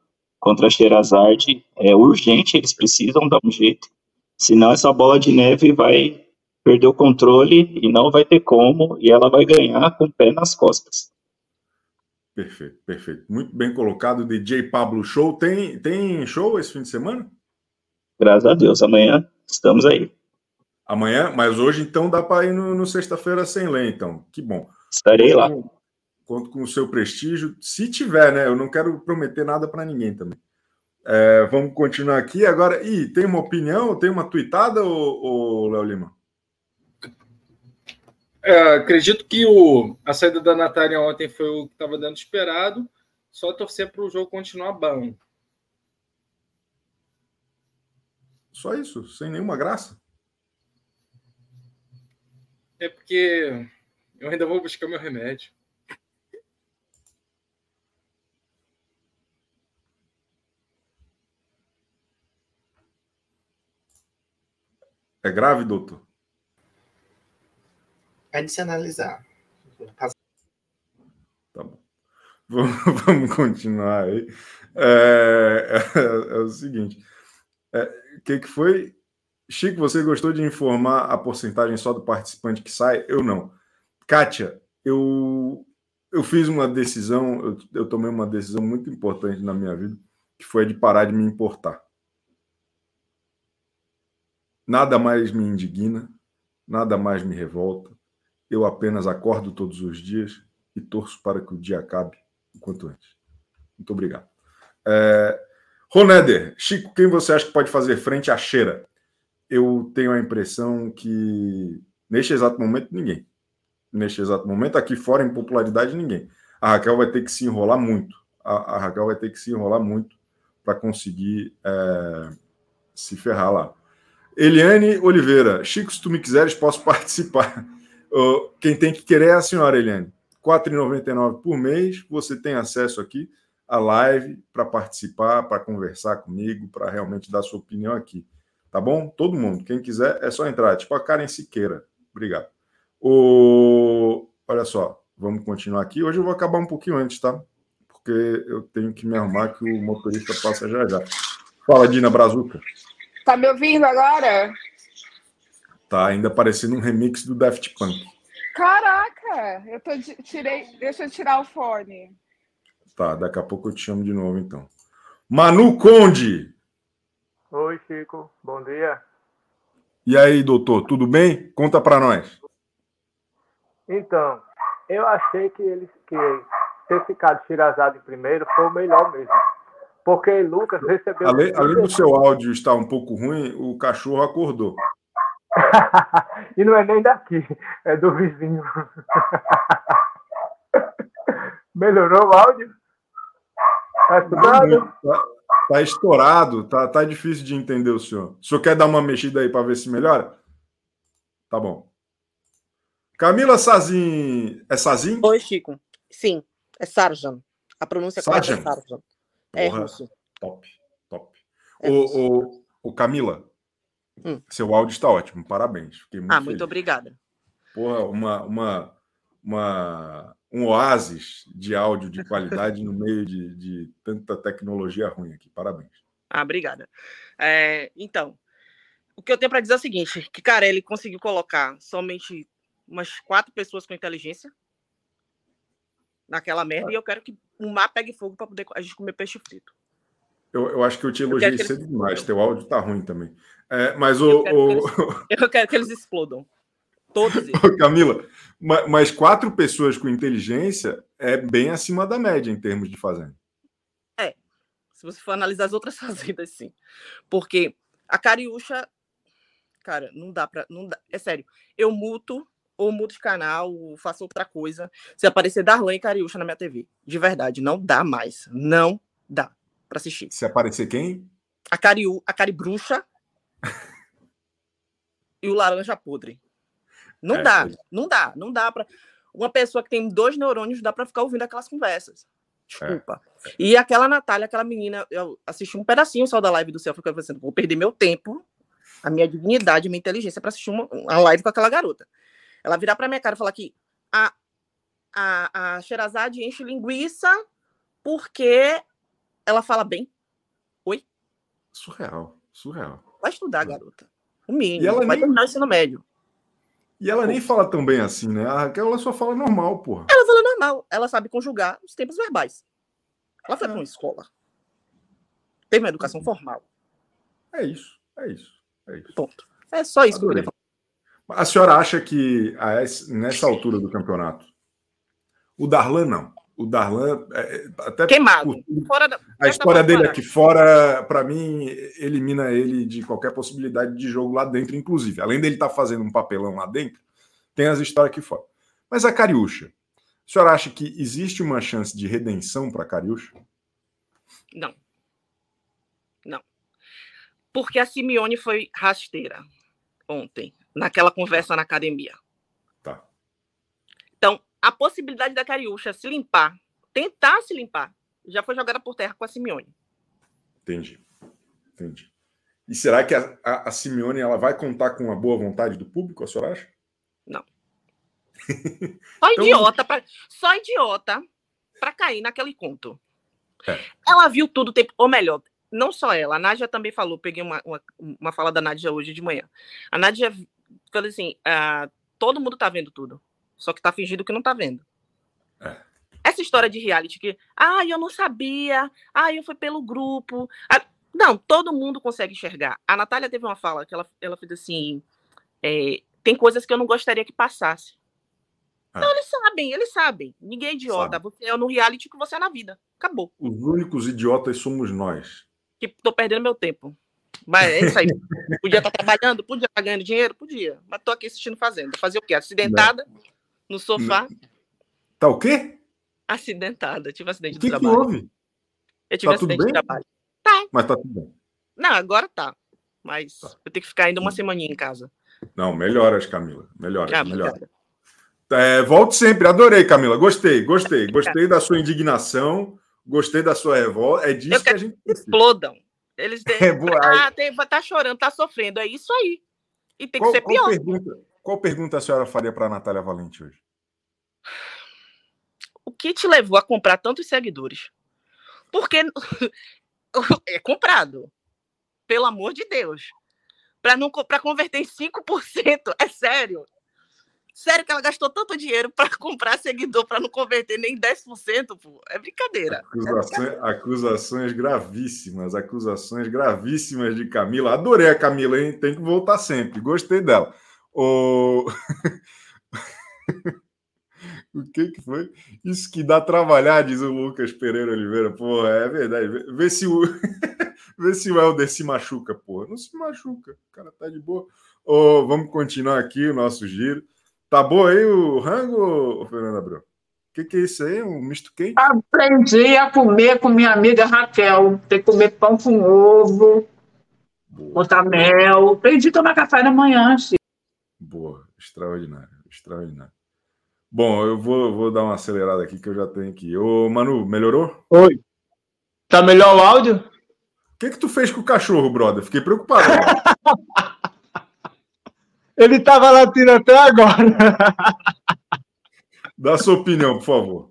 Speaker 11: contra a Sherazade. É urgente, eles precisam dar um jeito. Senão essa bola de neve vai perder o controle e não vai ter como, e ela vai ganhar com o pé nas costas.
Speaker 3: Perfeito, perfeito. Muito bem colocado, DJ Pablo Show. Tem, tem show esse fim de semana?
Speaker 11: Graças a Deus, amanhã estamos aí.
Speaker 3: Amanhã, mas hoje então dá para ir no, no sexta-feira sem lei, então. Que bom.
Speaker 11: Estarei lá.
Speaker 3: Conto com- Conto com o seu prestígio, se tiver, né? Eu não quero prometer nada para ninguém também. É, vamos continuar aqui agora. Ih, tem uma opinião? Tem uma tuitada, ô, ô Léo Lima?
Speaker 12: É, acredito que o, a saída da Natália ontem foi o que estava dando esperado. Só torcer para o jogo continuar bom.
Speaker 3: Só isso, sem nenhuma graça.
Speaker 12: É porque eu ainda vou buscar meu remédio.
Speaker 3: É grave, doutor?
Speaker 4: É de se analisar.
Speaker 3: Tá bom. Vamos, vamos continuar aí. É, é, é o seguinte: o é, que, que foi? Chico, você gostou de informar a porcentagem só do participante que sai? Eu não. Kátia, eu, eu fiz uma decisão, eu, eu tomei uma decisão muito importante na minha vida, que foi de parar de me importar. Nada mais me indigna, nada mais me revolta. Eu apenas acordo todos os dias e torço para que o dia acabe o quanto antes. Muito obrigado. É... Roneder, Chico, quem você acha que pode fazer frente à cheira? Eu tenho a impressão que, neste exato momento, ninguém. Neste exato momento, aqui fora, em popularidade, ninguém. A Raquel vai ter que se enrolar muito. A, a Raquel vai ter que se enrolar muito para conseguir é, se ferrar lá. Eliane Oliveira, Chico, se tu me quiseres, posso participar. Quem tem que querer é a senhora, Eliane. R$ 4,99 por mês, você tem acesso aqui à live para participar, para conversar comigo, para realmente dar sua opinião aqui. Tá bom? Todo mundo. Quem quiser, é só entrar. Tipo a Karen Siqueira. Obrigado. O... Olha só, vamos continuar aqui. Hoje eu vou acabar um pouquinho antes, tá? Porque eu tenho que me arrumar que o motorista passa já já. Fala, Dina Brazuca.
Speaker 10: Tá me ouvindo agora?
Speaker 3: Tá ainda parecendo um remix do Daft Punk.
Speaker 10: Caraca, eu tô tirei, deixa eu tirar o fone.
Speaker 3: Tá, daqui a pouco eu te chamo de novo então. Manu Conde.
Speaker 13: Oi, Chico. Bom dia.
Speaker 3: E aí, doutor, tudo bem? Conta para nós.
Speaker 13: Então, eu achei que ele que ter ficado Shirazade primeiro foi o melhor mesmo. Porque Lucas recebeu.
Speaker 3: Além, além do seu áudio estar um pouco ruim, o cachorro acordou.
Speaker 13: e não é nem daqui, é do vizinho. Melhorou o áudio? Tá escutando?
Speaker 3: Tá, estourado, tá, tá difícil de entender o senhor. O senhor quer dar uma mexida aí para ver se melhora? Tá bom. Camila Sazin. É Sazin?
Speaker 14: Oi, Chico. Sim, é Sarjan. A pronúncia
Speaker 3: Sarjan.
Speaker 14: correta é Sarjan. É
Speaker 3: Porra,
Speaker 14: russo.
Speaker 3: Top, top.
Speaker 14: É
Speaker 3: o, o, o Camila,
Speaker 14: Hum.
Speaker 3: seu áudio está ótimo, parabéns. Fiquei muito
Speaker 14: Ah,
Speaker 3: feliz.
Speaker 14: muito obrigada.
Speaker 3: Porra, uma, uma, uma, um oásis de áudio de qualidade no meio de, de tanta tecnologia ruim aqui. Parabéns.
Speaker 14: Ah, obrigada. É, então, o que eu tenho para dizer é o seguinte: que, cara, ele conseguiu colocar somente umas quatro pessoas com inteligência naquela merda, e eu quero que o mar pegue fogo para poder a gente comer peixe frito.
Speaker 3: Eu, eu acho que eu te elogiei cedo demais. Teu áudio tá ruim também. É, mas o,
Speaker 14: Eu
Speaker 3: o-
Speaker 14: quero, que eles, eu quero que eles explodam. Todos eles.
Speaker 3: Camila, ma- mas quatro pessoas com inteligência é bem acima da média em termos de fazenda.
Speaker 14: É. Se você for analisar as outras fazendas, sim. Porque a Cariúcha, cara, não dá pra. Não dá, é sério. Eu muto, ou mudo de canal, ou faço outra coisa. Se aparecer Darlan e Cariúcha na minha TV. De verdade, não dá mais. Não dá pra assistir.
Speaker 3: Se aparecer quem?
Speaker 14: A Cariú, a Caribruxa e o Laranja Podre. Não
Speaker 3: É,
Speaker 14: dá,
Speaker 3: pois
Speaker 14: não dá, não dá pra. Uma pessoa que tem dois neurônios dá pra ficar ouvindo aquelas conversas. Desculpa. E aquela Natália, aquela menina, eu assisti um pedacinho só da live do céu, fiquei pensando, vou perder meu tempo, a minha dignidade, a minha inteligência pra assistir uma, uma live com aquela garota. Ela virar pra minha cara e falar que a, a, a Sherazade enche linguiça porque ela fala bem. Oi?
Speaker 3: Surreal, surreal.
Speaker 14: Vai estudar, garota. O mínimo.
Speaker 3: E ela
Speaker 14: vai
Speaker 3: nem-
Speaker 14: terminar o ensino médio.
Speaker 3: E ela nem fala tão bem assim, né? A Raquel ela só fala normal, porra.
Speaker 14: Ela fala normal. Ela sabe conjugar os tempos verbais. Ela foi para uma escola. Teve uma educação formal.
Speaker 3: É isso, é isso, é isso.
Speaker 14: Ponto. É só isso que eu
Speaker 3: Adorei.
Speaker 14: queria falar.
Speaker 3: A senhora acha que a nessa altura do campeonato, o Darlan não. O Darlan, é, é, até
Speaker 14: Queimado.
Speaker 3: por-
Speaker 14: Fora da,
Speaker 3: a história dele aqui fora, para mim, elimina ele de qualquer possibilidade de jogo lá dentro, inclusive. Além dele estar fazendo um papelão lá dentro, tem as histórias aqui fora. Mas a Cariúcha, a senhora acha que existe uma chance de redenção para a Cariúcha?
Speaker 14: Não. Não. Porque a Simeone foi rasteira ontem, naquela conversa na academia.
Speaker 3: Tá.
Speaker 14: Então, a possibilidade da Cariúcha se limpar, tentar se limpar, já foi jogada por terra com a Simeone.
Speaker 3: Entendi. Entendi. E será que a, a, a Simeone ela vai contar com a boa vontade do público, a senhora acha?
Speaker 14: Não. Só
Speaker 3: Então-
Speaker 14: idiota, pra... só idiota para cair naquele conto.
Speaker 3: É.
Speaker 14: Ela viu tudo o tempo, ou melhor, não só ela, a Nádia também falou, peguei uma, uma, uma fala da Nádia hoje de manhã. A Nádia falou assim: ah, todo mundo tá vendo tudo, só que tá fingindo que não tá vendo. Essa história de reality que, ah, eu não sabia, ah, eu fui pelo grupo. Ah, não, todo mundo consegue enxergar. A Natália teve uma fala que ela, ela fez assim: é, tem coisas que eu não gostaria que passasse. Não, eles sabem, eles sabem. Ninguém é idiota. Você é no reality que você é na vida. Acabou.
Speaker 3: Os únicos idiotas somos nós.
Speaker 14: Que tô perdendo meu tempo. Mas é isso aí. podia estar trabalhando, podia estar ganhando dinheiro, podia. Mas tô aqui assistindo fazenda. Fazer o quê? Acidentada no sofá.
Speaker 3: Tá o quê?
Speaker 14: Acidentada. Tive um acidente
Speaker 3: O
Speaker 14: de
Speaker 3: que, que
Speaker 14: trabalho.
Speaker 3: houve?
Speaker 14: Eu tive
Speaker 3: Tá
Speaker 14: um acidente de trabalho. Tá.
Speaker 3: Mas tá tudo bem.
Speaker 14: Não, agora tá. Mas eu tenho que ficar ainda uma semaninha em casa.
Speaker 3: Não, melhoras, Camila. Melhoras,
Speaker 14: Ah,
Speaker 3: melhoras. É, volte sempre, adorei, Camila. Gostei, gostei. Gostei da sua indignação, gostei da sua revolta. É disso que a gente precisa.
Speaker 14: Explodam. Eles têm.
Speaker 3: É,
Speaker 14: ah, tem, tá chorando, tá sofrendo. É isso aí. E tem que
Speaker 3: Qual,
Speaker 14: ser
Speaker 3: qual
Speaker 14: pior.
Speaker 3: pergunta, qual pergunta a senhora faria para a Natália Valente hoje?
Speaker 14: O que te levou a comprar tantos seguidores? Porque é comprado. Pelo amor de Deus. Para não para converter em 5%, é sério. Sério que ela gastou tanto dinheiro para comprar seguidor para não converter nem 10%, pô. É brincadeira.
Speaker 3: Acusações, acusações gravíssimas, acusações gravíssimas de Camila. Adorei a Camila, hein? Tem que voltar sempre. Gostei dela. O, o que que foi? Isso que dá trabalhar, diz o Lucas Pereira Oliveira. Porra, é verdade. Vê- Vê se o, Vê se o Helder se machuca, porra. Não se machuca. O cara tá de boa. Ô, vamos continuar aqui o nosso giro. Tá bom aí o rango, Fernando Abreu? O que, que é isso aí? Um misto quente?
Speaker 6: Aprendi a comer com minha amiga Raquel. Tem que comer pão com ovo, botar mel. Aprendi a tomar café da manhã, Chico.
Speaker 3: Boa, extraordinário, extraordinário. Bom, eu vou, vou dar uma acelerada aqui que eu já tenho aqui. Ô, Manu, melhorou?
Speaker 13: Oi. Tá melhor o áudio?
Speaker 3: O que que tu fez com o cachorro, brother? Fiquei preocupado.
Speaker 13: Ele tava latindo até agora.
Speaker 3: Dá a sua opinião, por favor.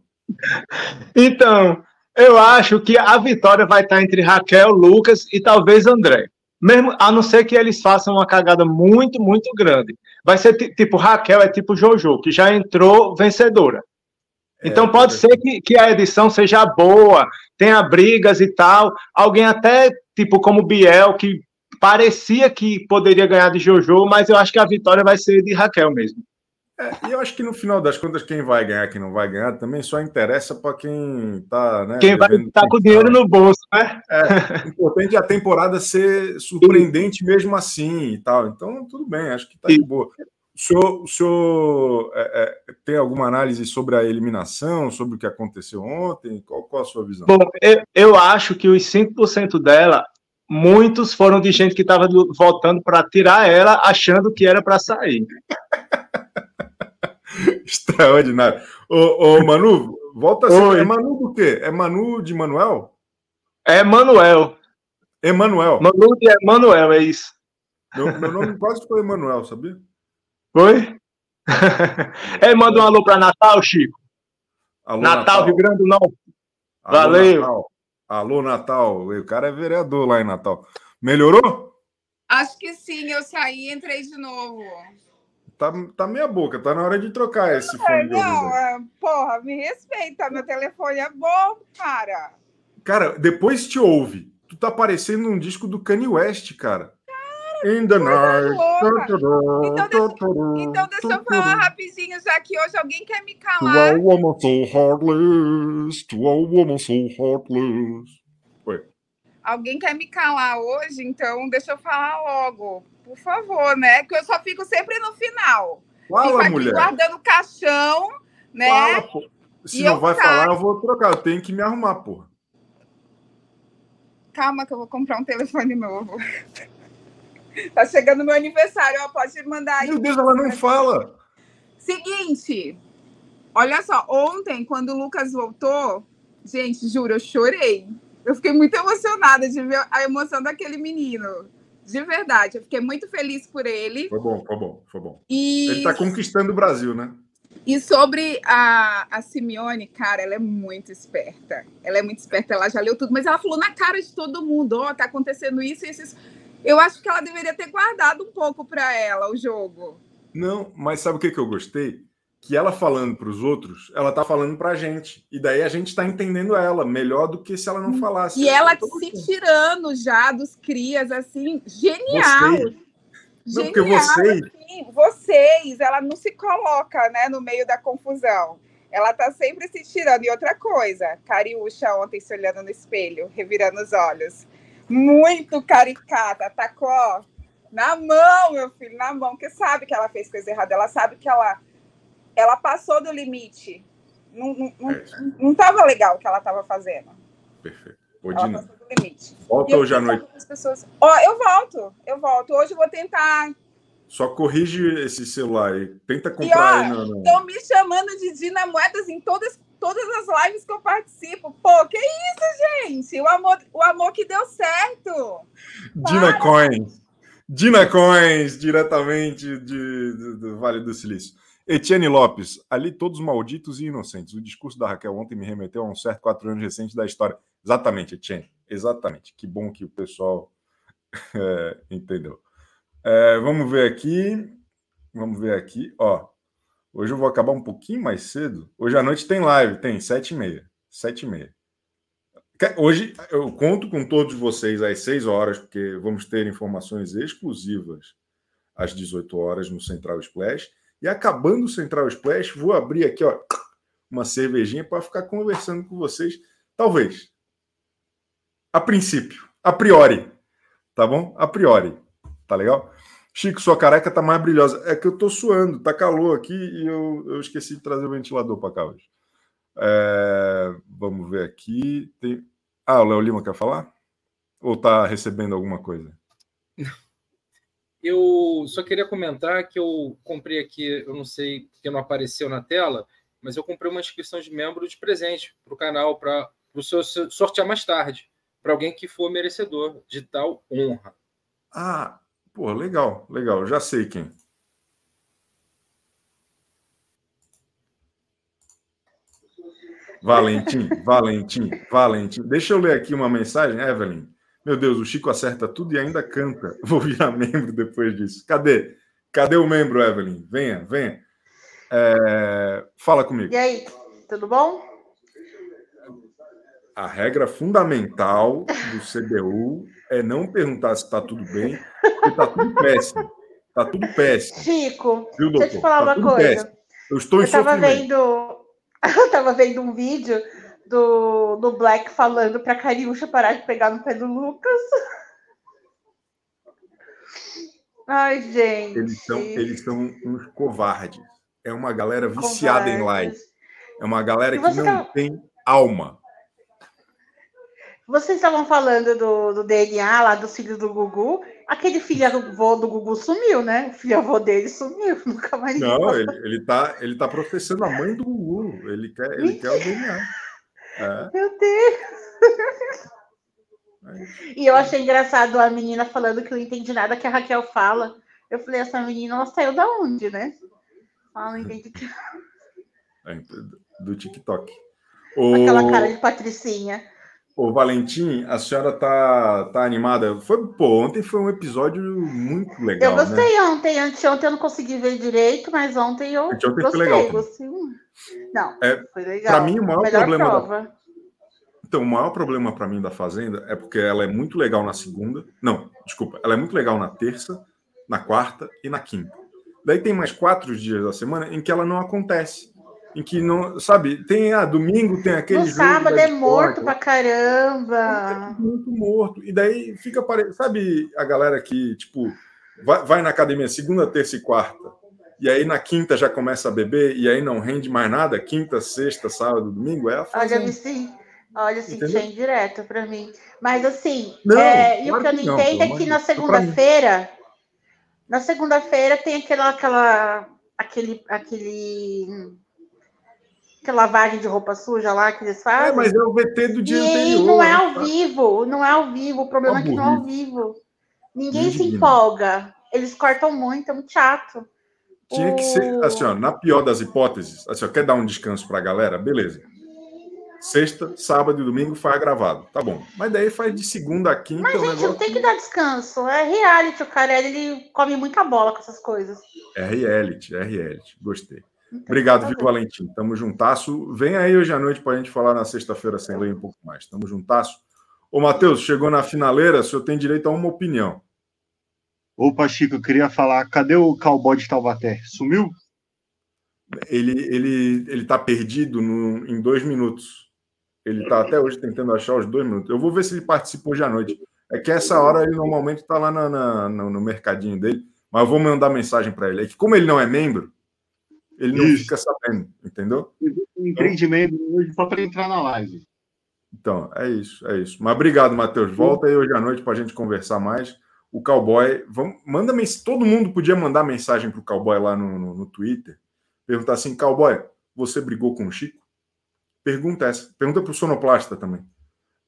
Speaker 13: Então, eu acho que a vitória vai estar entre Raquel, Lucas e talvez André. Mesmo, a não ser que eles façam uma cagada muito, muito grande. Vai ser ti- tipo, Raquel é tipo Jojo, que já entrou vencedora. Então pode ser que, que a edição seja boa, tenha brigas e tal. Alguém até, tipo, como Biel, que parecia que poderia ganhar de Jojo, mas eu acho que a vitória vai ser de Raquel mesmo.
Speaker 3: É, e eu acho que no final das contas, quem vai ganhar, quem não vai ganhar, também só interessa para quem tá, né?
Speaker 13: Quem vai estar com o dinheiro no bolso, né?
Speaker 3: É, o importante é a temporada ser surpreendente mesmo assim e tal. Então, tudo bem, acho que tá de boa. O senhor, o senhor é, é, tem alguma análise sobre a eliminação, sobre o que aconteceu ontem? Qual, qual a sua visão?
Speaker 13: Bom, eu, eu acho que os 5% dela, muitos foram de gente que estava votando para tirar ela, achando que era para sair.
Speaker 3: Extraordinário. Ô, ô, Manu, volta a. É Manu do quê? É Manu de Manuel?
Speaker 13: É Manuel.
Speaker 3: Emanuel.
Speaker 13: Manu de Emanuel, é isso.
Speaker 3: Meu, meu nome quase foi Emanuel, sabia?
Speaker 13: Oi? é, manda um alô para Natal, Chico.
Speaker 3: Alô,
Speaker 13: Natal, Rio Grande do Norte. Valeu.
Speaker 3: Natal. Alô, Natal. O cara é vereador lá em Natal. Melhorou?
Speaker 10: Acho que sim, eu saí e entrei de novo.
Speaker 3: Tá, tá meia boca, tá na hora de trocar esse
Speaker 10: É,
Speaker 3: fone
Speaker 10: não, é, porra, me respeita, meu telefone é bom, cara.
Speaker 3: Cara, depois te ouve. Tu tá parecendo um disco do Kanye West, cara. In the night.
Speaker 10: Então deixa eu falar rapidinho, já que hoje alguém quer me
Speaker 3: To a
Speaker 10: calar.
Speaker 3: woman so heartless, to a woman so heartless. Oi.
Speaker 10: Alguém quer me calar hoje, então deixa eu falar logo. Por favor, né? Que eu só fico sempre no final.
Speaker 3: Fala,
Speaker 10: fico aqui
Speaker 3: mulher.
Speaker 10: guardando caixão, né?
Speaker 3: Fala, pô. Se
Speaker 10: E
Speaker 3: não vai
Speaker 10: saio.
Speaker 3: falar, eu vou trocar. Eu tenho que me arrumar, porra.
Speaker 10: Calma que eu vou comprar um telefone novo. tá chegando meu aniversário, ó, pode mandar aí.
Speaker 3: Meu Deus, ela não fala.
Speaker 10: Seguinte, olha só, ontem, quando o Lucas voltou, gente, juro, eu chorei. Eu fiquei muito emocionada de ver a emoção daquele menino. De verdade, eu fiquei muito feliz por ele.
Speaker 3: Foi bom, foi bom, foi bom.
Speaker 10: E
Speaker 3: Ele tá conquistando o Brasil, né?
Speaker 10: E sobre a, a Simeone, cara, ela é muito esperta. Ela é muito esperta, ela já leu tudo, mas ela falou na cara de todo mundo: ó, oh, tá acontecendo isso e isso, isso. Eu acho que ela deveria ter guardado um pouco para ela o jogo.
Speaker 3: Não, mas sabe o que, que eu gostei? Que ela falando para os outros, ela tá falando para a gente. E daí a gente tá entendendo ela melhor do que se ela não falasse.
Speaker 10: E ela se tirando já dos crias, assim, genial.
Speaker 3: Não, porque vocês.
Speaker 10: Assim, vocês, ela não se coloca né, no meio da confusão. Ela tá sempre se tirando. E outra coisa, Cariúcha ontem se olhando no espelho, revirando os olhos. Muito caricata, atacou ó, na mão, meu filho, na mão, porque sabe que ela fez coisa errada, ela sabe que ela, ela passou do limite. Não, não, não,
Speaker 3: É.
Speaker 10: não tava legal o que ela tava fazendo.
Speaker 3: Perfeito.
Speaker 10: Ela passou do limite.
Speaker 3: volta
Speaker 10: E
Speaker 3: hoje à noite.
Speaker 10: as pessoas. Ó, eu volto, eu volto. Hoje eu vou tentar.
Speaker 3: Só corrige esse celular aí. Tenta
Speaker 10: E
Speaker 3: comprar aí
Speaker 10: ó,
Speaker 3: no-
Speaker 10: estão me chamando de Dina Moedas em todas, todas as lives que eu participo. Pô, que isso, gente? O amor, o amor que deu certo.
Speaker 3: Dina Coins. Dina Coins, diretamente de, do, do Vale do Silício. Etienne Lopes, ali todos malditos e inocentes. O discurso da Raquel ontem me remeteu a um certo quatro anos recente da história. Exatamente, Etienne. Exatamente. Que bom que o pessoal é, entendeu. É, vamos ver aqui. Vamos ver aqui. Ó, hoje eu vou acabar um pouquinho mais cedo. Hoje à noite tem live, tem sete e meia. Sete e meia. Hoje eu conto com todos vocês às 6 horas, porque vamos ter informações exclusivas às 18 horas no Central Splash. E acabando o Central Splash, vou abrir aqui ó, uma cervejinha para ficar conversando com vocês. Talvez. A princípio. A priori. Tá bom? A priori. Tá legal? Chico, sua careca tá mais brilhosa. É que eu tô suando, tá calor aqui e eu, eu esqueci de trazer o ventilador para cá hoje. É, vamos ver aqui. Tem... Ah, o Léo Lima quer falar? Ou tá recebendo alguma coisa?
Speaker 12: Eu só queria comentar que eu comprei aqui, eu não sei porque não apareceu na tela, mas eu comprei uma inscrição de membro de presente para o canal, para o sortear mais tarde, para alguém que for merecedor de tal honra.
Speaker 3: Ah, pô, legal, legal. Já sei quem. Valentim, Valentim, Valentim. Deixa eu ler aqui uma mensagem, Evelyn. Meu Deus, o Chico acerta tudo e ainda canta. Vou virar membro depois disso. Cadê? Cadê o membro, Evelyn? Venha, venha. É, Fala comigo.
Speaker 15: E aí, tudo bom?
Speaker 3: A regra fundamental do CBU é não perguntar se está tudo bem, porque está tudo péssimo. Está tudo péssimo.
Speaker 15: Chico,
Speaker 3: Viu,
Speaker 15: deixa eu te falar
Speaker 3: Tá
Speaker 15: uma
Speaker 3: tudo
Speaker 15: coisa.
Speaker 3: péssimo. Eu estou em
Speaker 15: Eu tava
Speaker 3: sofrimento.
Speaker 15: vendo, eu tava vendo um vídeo do, do Black falando pra Cariúcha parar de pegar no pé do Lucas. Ai, gente.
Speaker 3: Eles são, eles são uns covardes. É uma galera viciada em live.
Speaker 15: Covardes.
Speaker 3: É uma galera que não
Speaker 15: tá-
Speaker 3: tem alma.
Speaker 15: Vocês estavam falando do, do DNA lá dos filhos do Gugu. Aquele filho avô do Gugu sumiu, né? O filho avô dele sumiu. Nunca mais
Speaker 3: Não, ele, ele, tá, ele tá processando a mãe do Gugu. Ele quer, ele quer o DNA. É.
Speaker 15: Meu Deus! E eu achei engraçado a menina falando que eu não entendi nada que a Raquel fala. Eu falei, essa menina, ela saiu da onde, né? Ela não entendi que...
Speaker 3: É, do TikTok.
Speaker 15: aquela
Speaker 3: O,
Speaker 15: cara de patricinha.
Speaker 3: O Valentim, a senhora tá, tá animada? Foi, pô, ontem foi um episódio muito legal.
Speaker 15: eu
Speaker 3: né?
Speaker 15: gostei ontem, anteontem eu não consegui ver direito, mas ontem eu
Speaker 3: Anteontem foi
Speaker 15: gostei.
Speaker 3: legal também.
Speaker 15: gostei. Não,
Speaker 3: É,
Speaker 15: foi legal.
Speaker 3: Para mim, o maior
Speaker 15: Melhor
Speaker 3: problema da,
Speaker 15: prova.
Speaker 3: Então, o maior problema para mim da Fazenda é porque ela é muito legal na segunda. Não, desculpa. Ela é muito legal na terça, na quarta e na quinta. Daí tem mais quatro dias da semana em que ela não acontece. Em que não. Sabe, tem. Ah, domingo tem aquele
Speaker 15: No
Speaker 3: jogo.
Speaker 15: sábado é morto pra caramba.
Speaker 3: muito morto. E daí fica parecendo. Sabe a galera que, tipo, vai, vai na academia segunda, terça e quarta. E aí na quinta já começa a beber e aí não rende mais nada. Quinta, sexta, sábado, domingo é a
Speaker 15: Olha,
Speaker 3: fazenda.
Speaker 15: Vici, olha, assim,
Speaker 3: Entendeu?
Speaker 15: tinha indireto pra mim. Mas assim,
Speaker 3: Não,
Speaker 15: é, e o
Speaker 3: claro
Speaker 15: que eu não
Speaker 3: não,
Speaker 15: entendo
Speaker 3: pelo
Speaker 15: é que na segunda-feira, na segunda-feira tem aquela, aquela, aquele, aquele, aquela lavagem de roupa suja lá que eles fazem.
Speaker 3: É, mas é o VT do dia
Speaker 15: e
Speaker 3: anterior.
Speaker 15: não é
Speaker 3: né,
Speaker 15: ao
Speaker 3: tá?
Speaker 15: vivo, não é ao vivo. O problema é que não é ao vivo. Ninguém se empolga. Eles cortam muito, é muito chato.
Speaker 3: Tinha que ser, assim, ó, na pior das hipóteses, assim, ó, quer dar um descanso para a galera? Beleza. Sexta, sábado e domingo faz gravado. Tá bom. Mas daí faz de segunda a quinta.
Speaker 15: Mas,
Speaker 3: o
Speaker 15: gente,
Speaker 3: negócio-
Speaker 15: não tem que dar descanso. É reality, o cara ele come muita bola com essas coisas.
Speaker 3: É reality, é reality. Gostei. Obrigado, viu, Valentim? Tamo juntasso. Vem aí hoje à noite para a gente falar na sexta-feira sem lei um pouco mais. Tamo juntasso. Ô, Matheus, chegou na finaleira, o senhor tem direito a uma opinião.
Speaker 16: Opa, Chico, eu queria falar, cadê o cowboy de Taubaté? Sumiu?
Speaker 3: Ele, ele, ele tá perdido no- em dois minutos. Ele tá até hoje tentando achar os dois minutos. Eu vou ver se ele participa hoje à noite. É que essa hora ele normalmente tá lá na- na- no, no mercadinho dele, mas eu vou mandar mensagem para ele. É que como ele não é membro, ele não
Speaker 16: Isso.
Speaker 3: fica sabendo, entendeu?
Speaker 16: Um empreendimento hoje só para entrar na live.
Speaker 3: Então, é isso, é isso. Mas obrigado, Matheus. Volta aí hoje à noite para a gente conversar mais. O cowboy, vamos, manda mens- todo mundo podia mandar mensagem para o cowboy lá no, no, no Twitter, perguntar assim, cowboy, você brigou com o Chico? Pergunta essa. Pergunta para o sonoplasta também.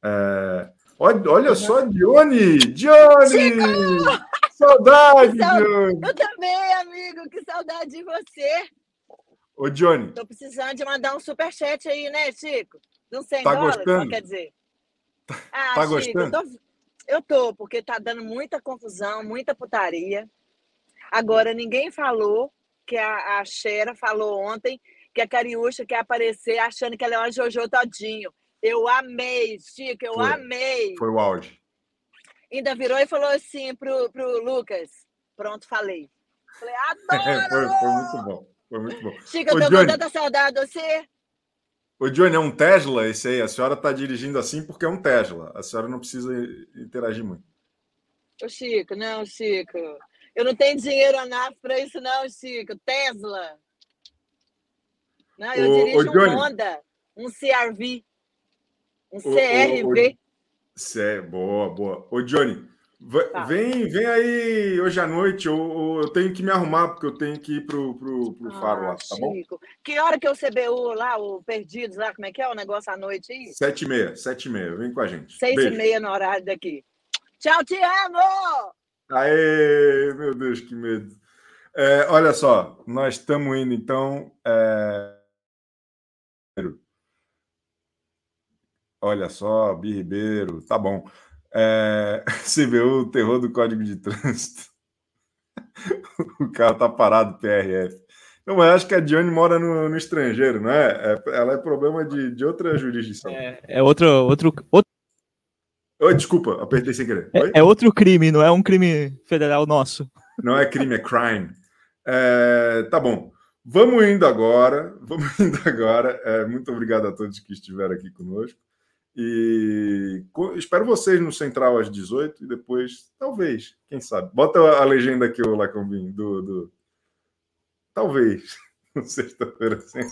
Speaker 3: É, olha, olha só, Johnny! Johnny! Saudade,
Speaker 17: Que sau-
Speaker 3: Johnny!
Speaker 17: Eu também, amigo. Que saudade de você.
Speaker 3: Ô, Johnny,
Speaker 17: Tô precisando de mandar um superchat aí, né, Chico? Não sei
Speaker 3: Tá
Speaker 17: dólares,
Speaker 3: gostando?
Speaker 17: quer dizer. Ah,
Speaker 3: tá
Speaker 17: Chico,
Speaker 3: gostando?
Speaker 17: Eu tô, eu tô, porque tá dando muita confusão, muita putaria. Agora, ninguém falou que a, a Xera falou ontem que a Cariúcha quer aparecer achando que ela é uma Jojo todinho. Eu amei, Chico, eu
Speaker 3: Foi.
Speaker 17: amei.
Speaker 3: foi o auge.
Speaker 17: Ainda virou e falou assim pro, pro Lucas. Pronto, falei. Falei, adoro!
Speaker 3: foi, foi muito bom. Foi muito bom.
Speaker 17: Chico, eu
Speaker 3: Ô,
Speaker 17: tô com tanta saudade de você.
Speaker 3: Ô, Johnny, é um Tesla esse aí? A senhora está dirigindo assim porque é um Tesla. A senhora não precisa interagir muito.
Speaker 17: Ô, Chico, não, Chico. Eu não tenho dinheiro ANAF para isso, não, Chico. Tesla. Não, eu
Speaker 3: Ô,
Speaker 17: dirijo
Speaker 3: ô,
Speaker 17: um. Honda, um CRV, um
Speaker 3: Ô, ô,
Speaker 17: CRV.
Speaker 3: Cé, boa, boa. Ô, Johnny,
Speaker 17: Tá.
Speaker 3: vem, vem aí hoje à noite. Eu, eu- tenho que me arrumar porque eu tenho que ir pro, pro, pro faro lá, tá bom?
Speaker 17: Ah, Chico. Que hora que é o CBU lá, o Perdidos lá, como é que é o negócio à noite aí?
Speaker 3: Sete e meia, sete e meia. Vem com a gente.
Speaker 17: Seis
Speaker 3: Beijo.
Speaker 17: e meia no horário daqui. Tchau, te amo!
Speaker 3: Aê, meu Deus, que medo. É, olha só, nós estamos indo então. é, Olha só, Bi Ribeiro, tá bom. É... CBU, o terror do Código de Trânsito. o carro tá parado, PRF. Não, mas acho que a Dione mora no, no estrangeiro, não é? É- Ela é problema de, de outra jurisdição.
Speaker 8: É outro, outro, outro
Speaker 3: Oi, desculpa, apertei sem querer. Oi?
Speaker 8: é outro crime, não é um crime federal nosso.
Speaker 3: Não é crime, é crime. É, tá bom. Vamos indo agora. Vamos indo agora. É, muito obrigado a todos que estiveram aqui conosco. E espero vocês no Central às 18 e depois, talvez, quem sabe. Bota a legenda aqui, o Lacombinho, do, do. Talvez. Sexta-feira sem.